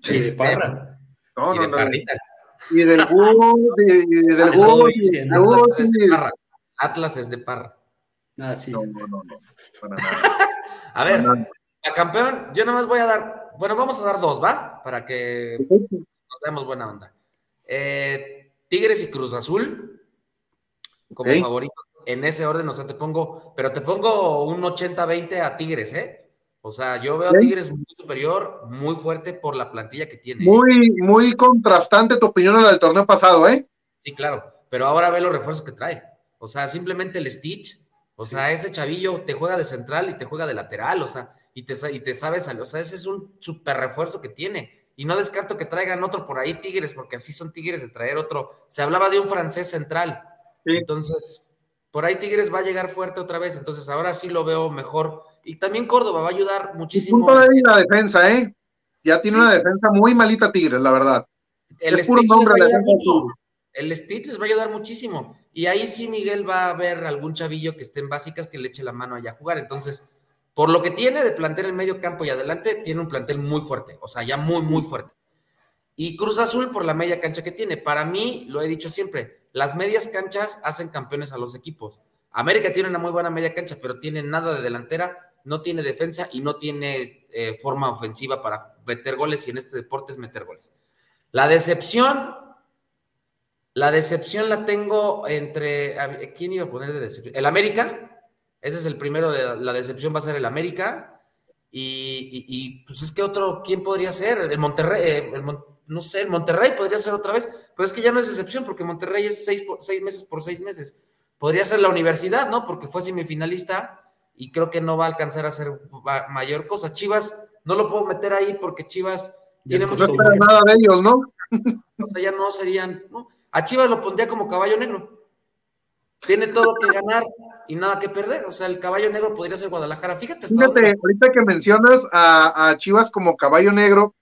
Sí, de este, Parra. No, y de Parrita. Y del Búho, y, del Búho, Atlas, es de Parra. Atlas es de Parra. Ah, sí. No, no, no, no. a ver, a campeón, yo nomás voy a dar, bueno, vamos a dar dos, ¿va? Para que nos demos buena onda. Eh, Tigres y Cruz Azul como favoritos en ese orden, o sea, te pongo, pero te pongo un 80-20 a Tigres, ¿eh? O sea, yo veo a Tigres muy superior, muy fuerte por la plantilla que tiene. Muy, muy contrastante tu opinión en el torneo pasado, ¿eh? Sí, claro, pero ahora ve los refuerzos que trae. O sea, simplemente el Stitch, o sea, ese chavillo te juega de central y te juega de lateral, o sea, y te, y te sabes, o sea, ese es un super refuerzo que tiene. Y no descarto que traigan otro por ahí, Tigres, porque así son Tigres de traer otro. Se hablaba de un francés central. Entonces, por ahí Tigres va a llegar fuerte otra vez, entonces ahora sí lo veo mejor. Y también Córdoba va a ayudar muchísimo. Punto de la defensa, ¿eh? Ya tiene una defensa muy malita Tigres, la verdad. El es puro nombre de El Stitch les va a ayudar muchísimo. Y ahí sí Miguel va a ver algún chavillo que esté en básicas que le eche la mano allá a jugar. Entonces, por lo que tiene de plantel en medio campo y adelante, tiene un plantel muy fuerte, o sea, ya muy, muy fuerte. Y Cruz Azul por la media cancha que tiene. Para mí, lo he dicho siempre, las medias canchas hacen campeones a los equipos. América tiene una muy buena media cancha, pero tiene nada de delantera, no tiene defensa y no tiene eh, forma ofensiva para meter goles y en este deporte es meter goles. La decepción, la decepción la tengo entre, ¿quién iba a poner de decepción? El América, ese es el primero, de, la decepción va a ser el América y, pues es que otro, ¿quién podría ser? El eh, el Monterrey no sé, el Monterrey podría ser otra vez, pero es que ya no es excepción porque Monterrey es seis, seis meses por seis meses. Podría ser la universidad, ¿no? Porque fue semifinalista y creo que no va a alcanzar a hacer mayor cosa. Chivas, no lo puedo meter ahí porque Chivas tiene mucho. No nada de ellos, ¿no? O sea, ya no serían. ¿no? A Chivas lo pondría como caballo negro. Tiene todo que ganar y nada que perder. O sea, el caballo negro podría ser Guadalajara. Fíjate, Fíjate ahorita que mencionas a, a Chivas como caballo negro,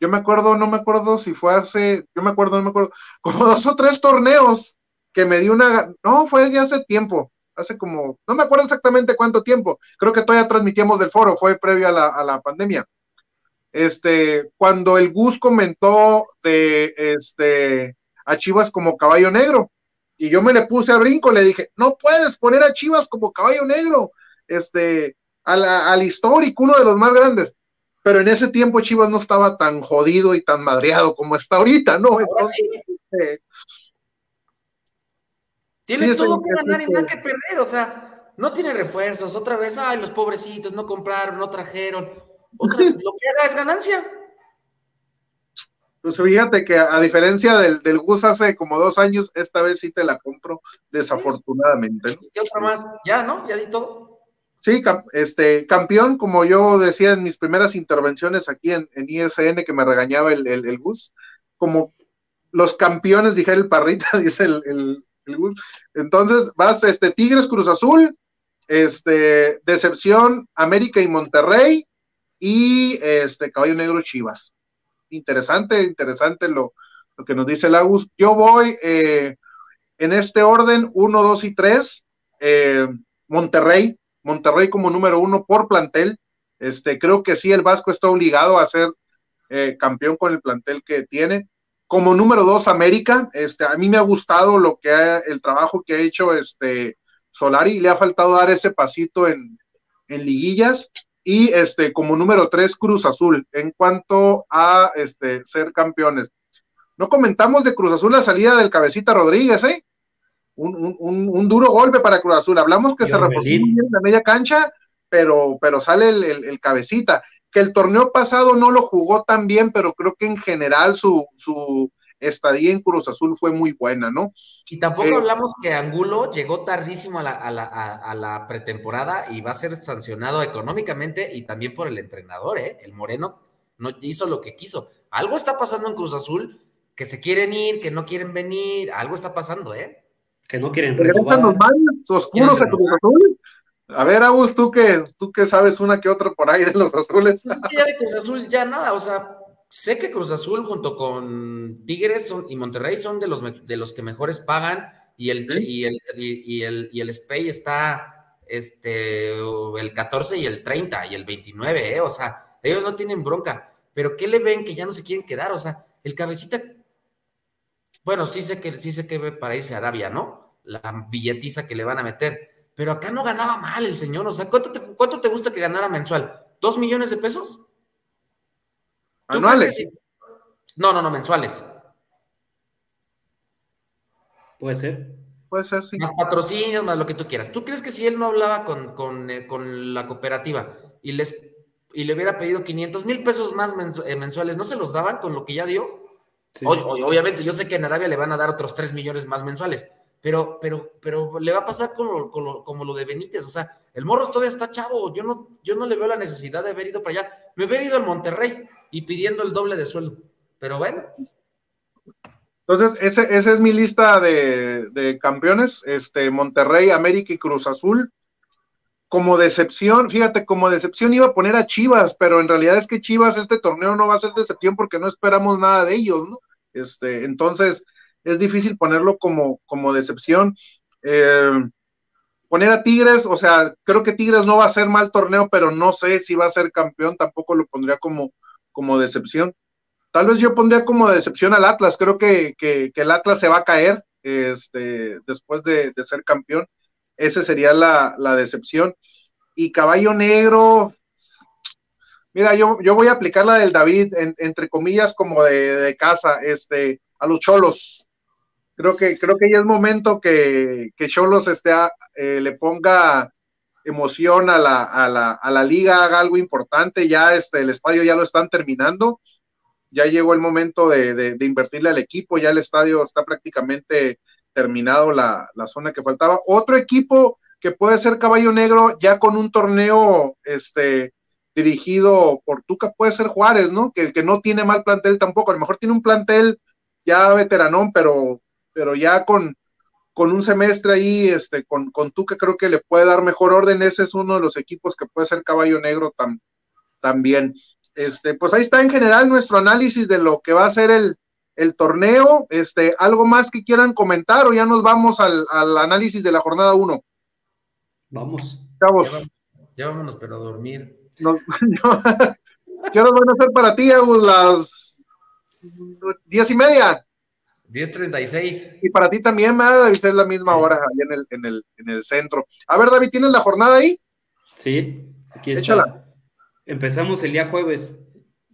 yo me acuerdo, no me acuerdo si fue hace, yo me acuerdo, no me acuerdo, como dos o tres torneos que me dio una, no, fue ya hace tiempo, hace como, no me acuerdo exactamente cuánto tiempo, creo que todavía transmitíamos del foro, fue previo a la, a la pandemia. Este, cuando el Gus comentó de este a Chivas como caballo negro, y yo me le puse al brinco, le dije, no puedes poner a Chivas como caballo negro, este, al histórico, uno de los más grandes pero en ese tiempo Chivas no estaba tan jodido y tan madreado como está ahorita, ¿no? Eh, tiene todo que ganar y nada que perder, o sea, no tiene refuerzos, otra vez, ay, los pobrecitos no compraron, no trajeron, lo que haga es ganancia. Pues fíjate que a diferencia del, del Gus hace como dos años, esta vez sí te la compro, desafortunadamente. ¿Qué otra más? Ya, ¿no? Ya di todo. Sí, este, campeón, como yo decía en mis primeras intervenciones aquí en, ISN, que me regañaba el, el, Gus, como los campeones, dije el Parrita, dice el, el, Gus. Entonces, vas, este, Tigres, Cruz Azul, este, Decepción, América y Monterrey, y este, Caballo Negro, Chivas. interesante, interesante lo, lo que nos dice el Agus. Yo voy eh, en este orden, 1, 2 y 3. Eh, Monterrey, Monterrey como número uno por plantel. Este, creo que sí, el Vasco está obligado a ser eh, campeón con el plantel que tiene. Como número dos, América. Este, a mí me ha gustado lo que ha, el trabajo que ha hecho este Solari. Le ha faltado dar ese pasito en, en liguillas. Y este, como número tres, Cruz Azul, en cuanto a este, ser campeones. No comentamos de Cruz Azul la salida del cabecita Rodríguez, ¿eh? Un, un, un duro golpe para Cruz Azul. Hablamos que se reportó bien en la media cancha, pero, pero sale el, el, el, cabecita. Que el torneo pasado no lo jugó tan bien, pero creo que en general su, su estadía en Cruz Azul fue muy buena, ¿no? Y tampoco eh, hablamos que Angulo llegó tardísimo a la, a, la, a, a la, pretemporada y va a ser sancionado económicamente y también por el entrenador, ¿eh? El Moreno no hizo lo que quiso. Algo está pasando en Cruz Azul, que se quieren ir, que no quieren venir, algo está pasando, ¿eh? Que no quieren renovar. los baños oscuros a Cruz Azul? A ver, Agus, tú que, tú que sabes una que otra por ahí de los azules. Pues es que ya de Cruz Azul ya nada, o sea, sé que Cruz Azul junto con Tigres son, y Monterrey son de los, de los que mejores pagan y el, ¿Sí? y el, y, y, el, y el Spey está este, el 14 y el 30 y el 29, ¿eh? o sea, ellos no tienen bronca, pero ¿qué le ven que ya no se quieren quedar? O sea, el cabecita, bueno, sí sé que sí sé que ve para irse a Arabia, ¿no? La billetiza que le van a meter, pero acá no ganaba mal el señor, o sea, ¿cuánto te, cuánto te gusta que ganara mensual? ¿Dos millones de pesos? ¿Anuales? Sí? No, no, no, mensuales. Puede ser. Puede ser, sí. Más patrocinios, más lo que tú quieras. ¿Tú crees que si él no hablaba con, con, eh, con la cooperativa y, les, y le hubiera pedido 500 mil pesos más eh, mensuales, ¿no se los daban con lo que ya dio? Sí. O, o, obviamente, yo sé que en Arabia le van a dar otros 3 millones más mensuales, pero, pero, pero le va a pasar como, como, como, lo de Benítez, o sea, el morro todavía está chavo, yo no, yo no le veo la necesidad de haber ido para allá, me hubiera ido al Monterrey y pidiendo el doble de sueldo, pero bueno. Entonces, ese, esa es mi lista de, de, campeones, este, Monterrey, América y Cruz Azul. Como decepción, fíjate, como decepción iba a poner a Chivas, pero en realidad es que Chivas este torneo no va a ser decepción porque no esperamos nada de ellos, ¿no? Este, entonces, es difícil ponerlo como, como decepción. Eh, poner a Tigres, o sea, creo que Tigres no va a ser mal torneo, pero no sé si va a ser campeón, tampoco lo pondría como, como decepción. Tal vez yo pondría como decepción al Atlas, creo que, que, el Atlas se va a caer este, después de, de ser campeón. Esa sería la, la, decepción. Y Caballo Negro, mira, yo, yo voy a aplicar la del David, en, entre comillas, como de, de casa, este, a los cholos creo que, creo que ya es momento que, que Cholos este, eh, le ponga emoción a la, a, la, a la liga, haga algo importante, ya este, el estadio ya lo están terminando, ya llegó el momento de, de, de invertirle al equipo, ya el estadio está prácticamente terminado la, la, zona que faltaba. Otro equipo que puede ser caballo negro ya con un torneo este, dirigido por Tuca puede ser Juárez, ¿no? Que, que no tiene mal plantel tampoco, a lo mejor tiene un plantel ya veteranón, pero pero ya con, con un semestre ahí, este, con, con que creo que le puede dar mejor orden, ese es uno de los equipos que puede ser caballo negro tam, también. Este, pues ahí está en general nuestro análisis de lo que va a ser el, el torneo. Este, ¿Algo más que quieran comentar o ya nos vamos al, al análisis de la jornada 1? Vamos. Chavos. Ya, ya, vámonos, pero a dormir. No, no, ¿Qué horas van a ser para ti, Agus? Las diez y media. 10.36. Y para ti también, ¿verdad, David? Es la misma sí. hora ahí en el, en, el, en el centro. A ver, David, ¿tienes la jornada ahí? Sí, aquí está. Échala. Empezamos el día jueves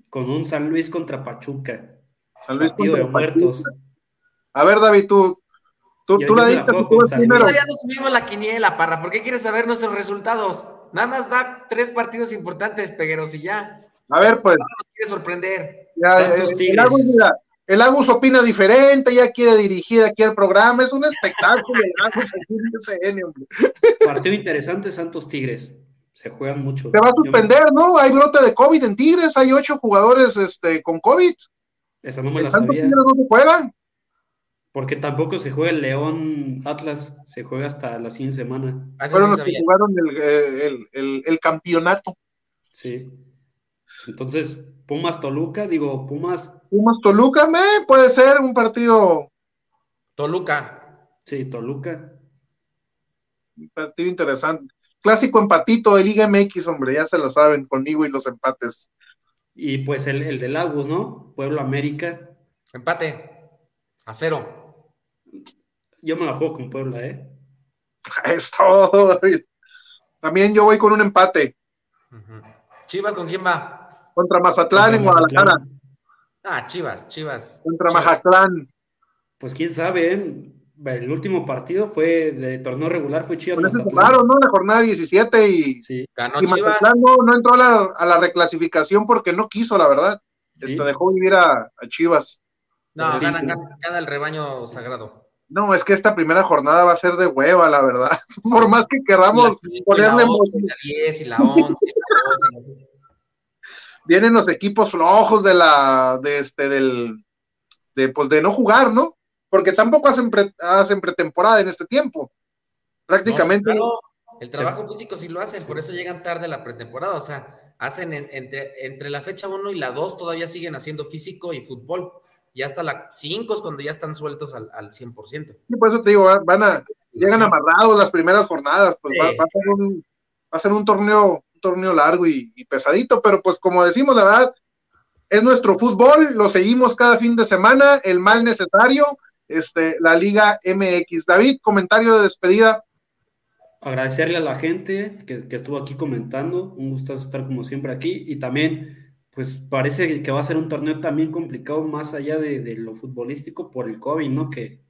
con un San Luis contra Pachuca. San Luis contra de muertos. A ver, David, tú, tú, tú la diste. Tú primero. Ya nos subimos la quiniela, Parra. ¿Por qué quieres saber nuestros resultados? Nada más da tres partidos importantes, Pegueros, y ya. A ver, pues. No nos quiere sorprender. Ya, Santos, eh, Tigres. El Agus opina diferente, ya quiere dirigir aquí el programa, es un espectáculo. Partido interesante, Santos Tigres. Se juegan mucho. Se va a suspender, ¿no? Hay brote de COVID en Tigres, hay ocho jugadores este, con COVID. Esa no me la sabía. Tigres no se juega? Porque tampoco se juega el León Atlas, se juega hasta la siguiente semana. Ah, Fueron los que jugaron el, el, el, el campeonato. Sí. Entonces, Pumas Toluca, digo, Pumas. Pumas Toluca, me puede ser un partido. Toluca. Sí, Toluca. Un partido interesante. Clásico empatito de Liga MX, hombre, ya se lo saben conmigo y los empates. Y pues el, el de Lagos, ¿no? Pueblo América. Empate. A cero. Yo me la juego con Puebla, ¿eh? Es todo. También yo voy con un empate. Chivas, ¿con quién va? Contra Mazatlán en Guadalajara. Ah, Chivas, Chivas. Contra Mazatlán. Pues quién sabe, ¿eh? El último partido fue de torneo regular, fue Chivas. Claro, ¿no? La jornada 17 y, sí. Ganó y Chivas. Mazatlán no, no entró a la, a la, reclasificación porque no quiso, la verdad. Sí. Este, dejó vivir a, a Chivas. No, sí, gana, gana, gana, el rebaño sagrado. No, es que esta primera jornada va a ser de hueva, la verdad. Por más que queramos y la, ponerle y la, 8, y la 10 y la 11 y la 12. Vienen los equipos flojos de la, de este, del, de, pues de no jugar, ¿no? Porque tampoco hacen, pre, hacen pretemporada en este tiempo. Prácticamente. No, claro, el trabajo físico sí lo hacen, por eso llegan tarde a la pretemporada. O sea, hacen en, entre, entre la fecha 1 y la 2 todavía siguen haciendo físico y fútbol y hasta la 5 es cuando ya están sueltos al, al 100%. Sí, por eso te digo, van a, llegan amarrados las primeras jornadas, pues sí. va, va, a ser un, va a ser un torneo, un torneo largo y, y, pesadito, pero pues como decimos, la verdad, es nuestro fútbol, lo seguimos cada fin de semana, el mal necesario, este, la Liga MX. David, comentario de despedida. Agradecerle a la gente que, que estuvo aquí comentando, un gusto estar como siempre aquí y también pues parece que va a ser un torneo también complicado más allá de, de lo futbolístico por el COVID, ¿no? Que,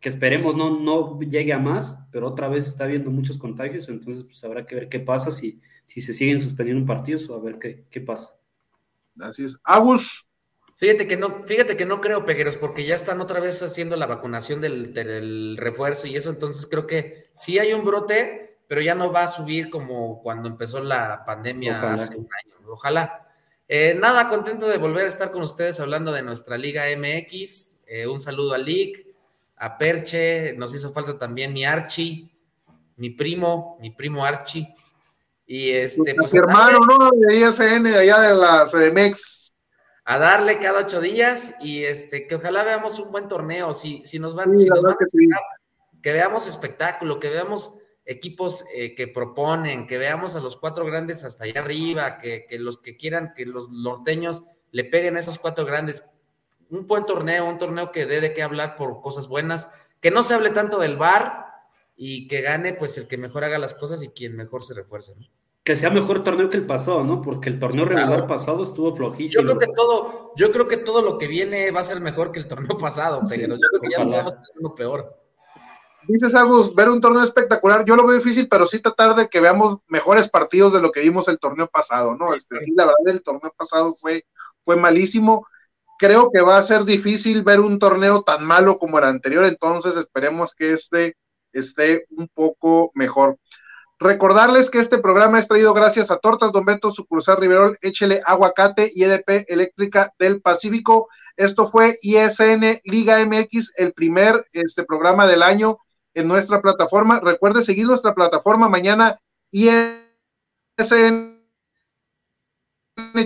que, esperemos no, no llegue a más, pero otra vez está habiendo muchos contagios, entonces pues habrá que ver qué pasa si, si se siguen suspendiendo partidos o a ver qué, qué pasa. Así es. Agus. Fíjate que no, fíjate que no creo, Pegueros, porque ya están otra vez haciendo la vacunación del, del refuerzo y eso, entonces creo que sí hay un brote, pero ya no va a subir como cuando empezó la pandemia Ojalá. hace un año. Ojalá. Eh, nada, contento de volver a estar con ustedes hablando de nuestra Liga MX. Eh, un saludo a Lick, a Perche, nos hizo falta también mi Archie, mi primo, mi primo Archie. Y este, pues. Mi hermano, ¿no? De ISN, de allá de la CDMX. A darle cada ocho días y este, que ojalá veamos un buen torneo. Si, si nos van, sí, si nos van a que, sí. que veamos espectáculo, que veamos equipos eh, que proponen, que veamos a los cuatro grandes hasta allá arriba, que, que, los que quieran que los norteños le peguen a esos cuatro grandes. Un buen torneo, un torneo que dé de qué hablar por cosas buenas, que no se hable tanto del bar y que gane pues el que mejor haga las cosas y quien mejor se refuerce. ¿no? Que sea mejor torneo que el pasado, ¿no? Porque el torneo regular pasado estuvo flojísimo. Yo creo que todo, yo creo que todo lo que viene va a ser mejor que el torneo pasado, pero sí, yo creo que ya no vamos a tener uno peor dices Agus, ver un torneo espectacular, yo lo veo difícil, pero sí tratar de que veamos mejores partidos de lo que vimos el torneo pasado, ¿no? Este, sí, la verdad, el torneo pasado fue, fue malísimo. Creo que va a ser difícil ver un torneo tan malo como el anterior, entonces esperemos que este esté un poco mejor. Recordarles que este programa es traído gracias a Tortas Don Beto, sucursal Riverol, Échele Aguacate y EDP Eléctrica del Pacífico. Esto fue ISN Liga MX, el primer este, programa del año en nuestra plataforma. Recuerde seguir nuestra plataforma mañana ISN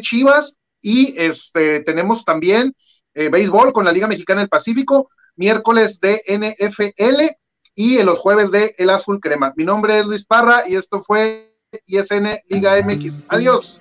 Chivas y este tenemos también eh, béisbol con la Liga Mexicana del Pacífico, miércoles de NFL y en los jueves de El Azul Crema. Mi nombre es Luis Parra y esto fue ISN Liga MX. Adiós.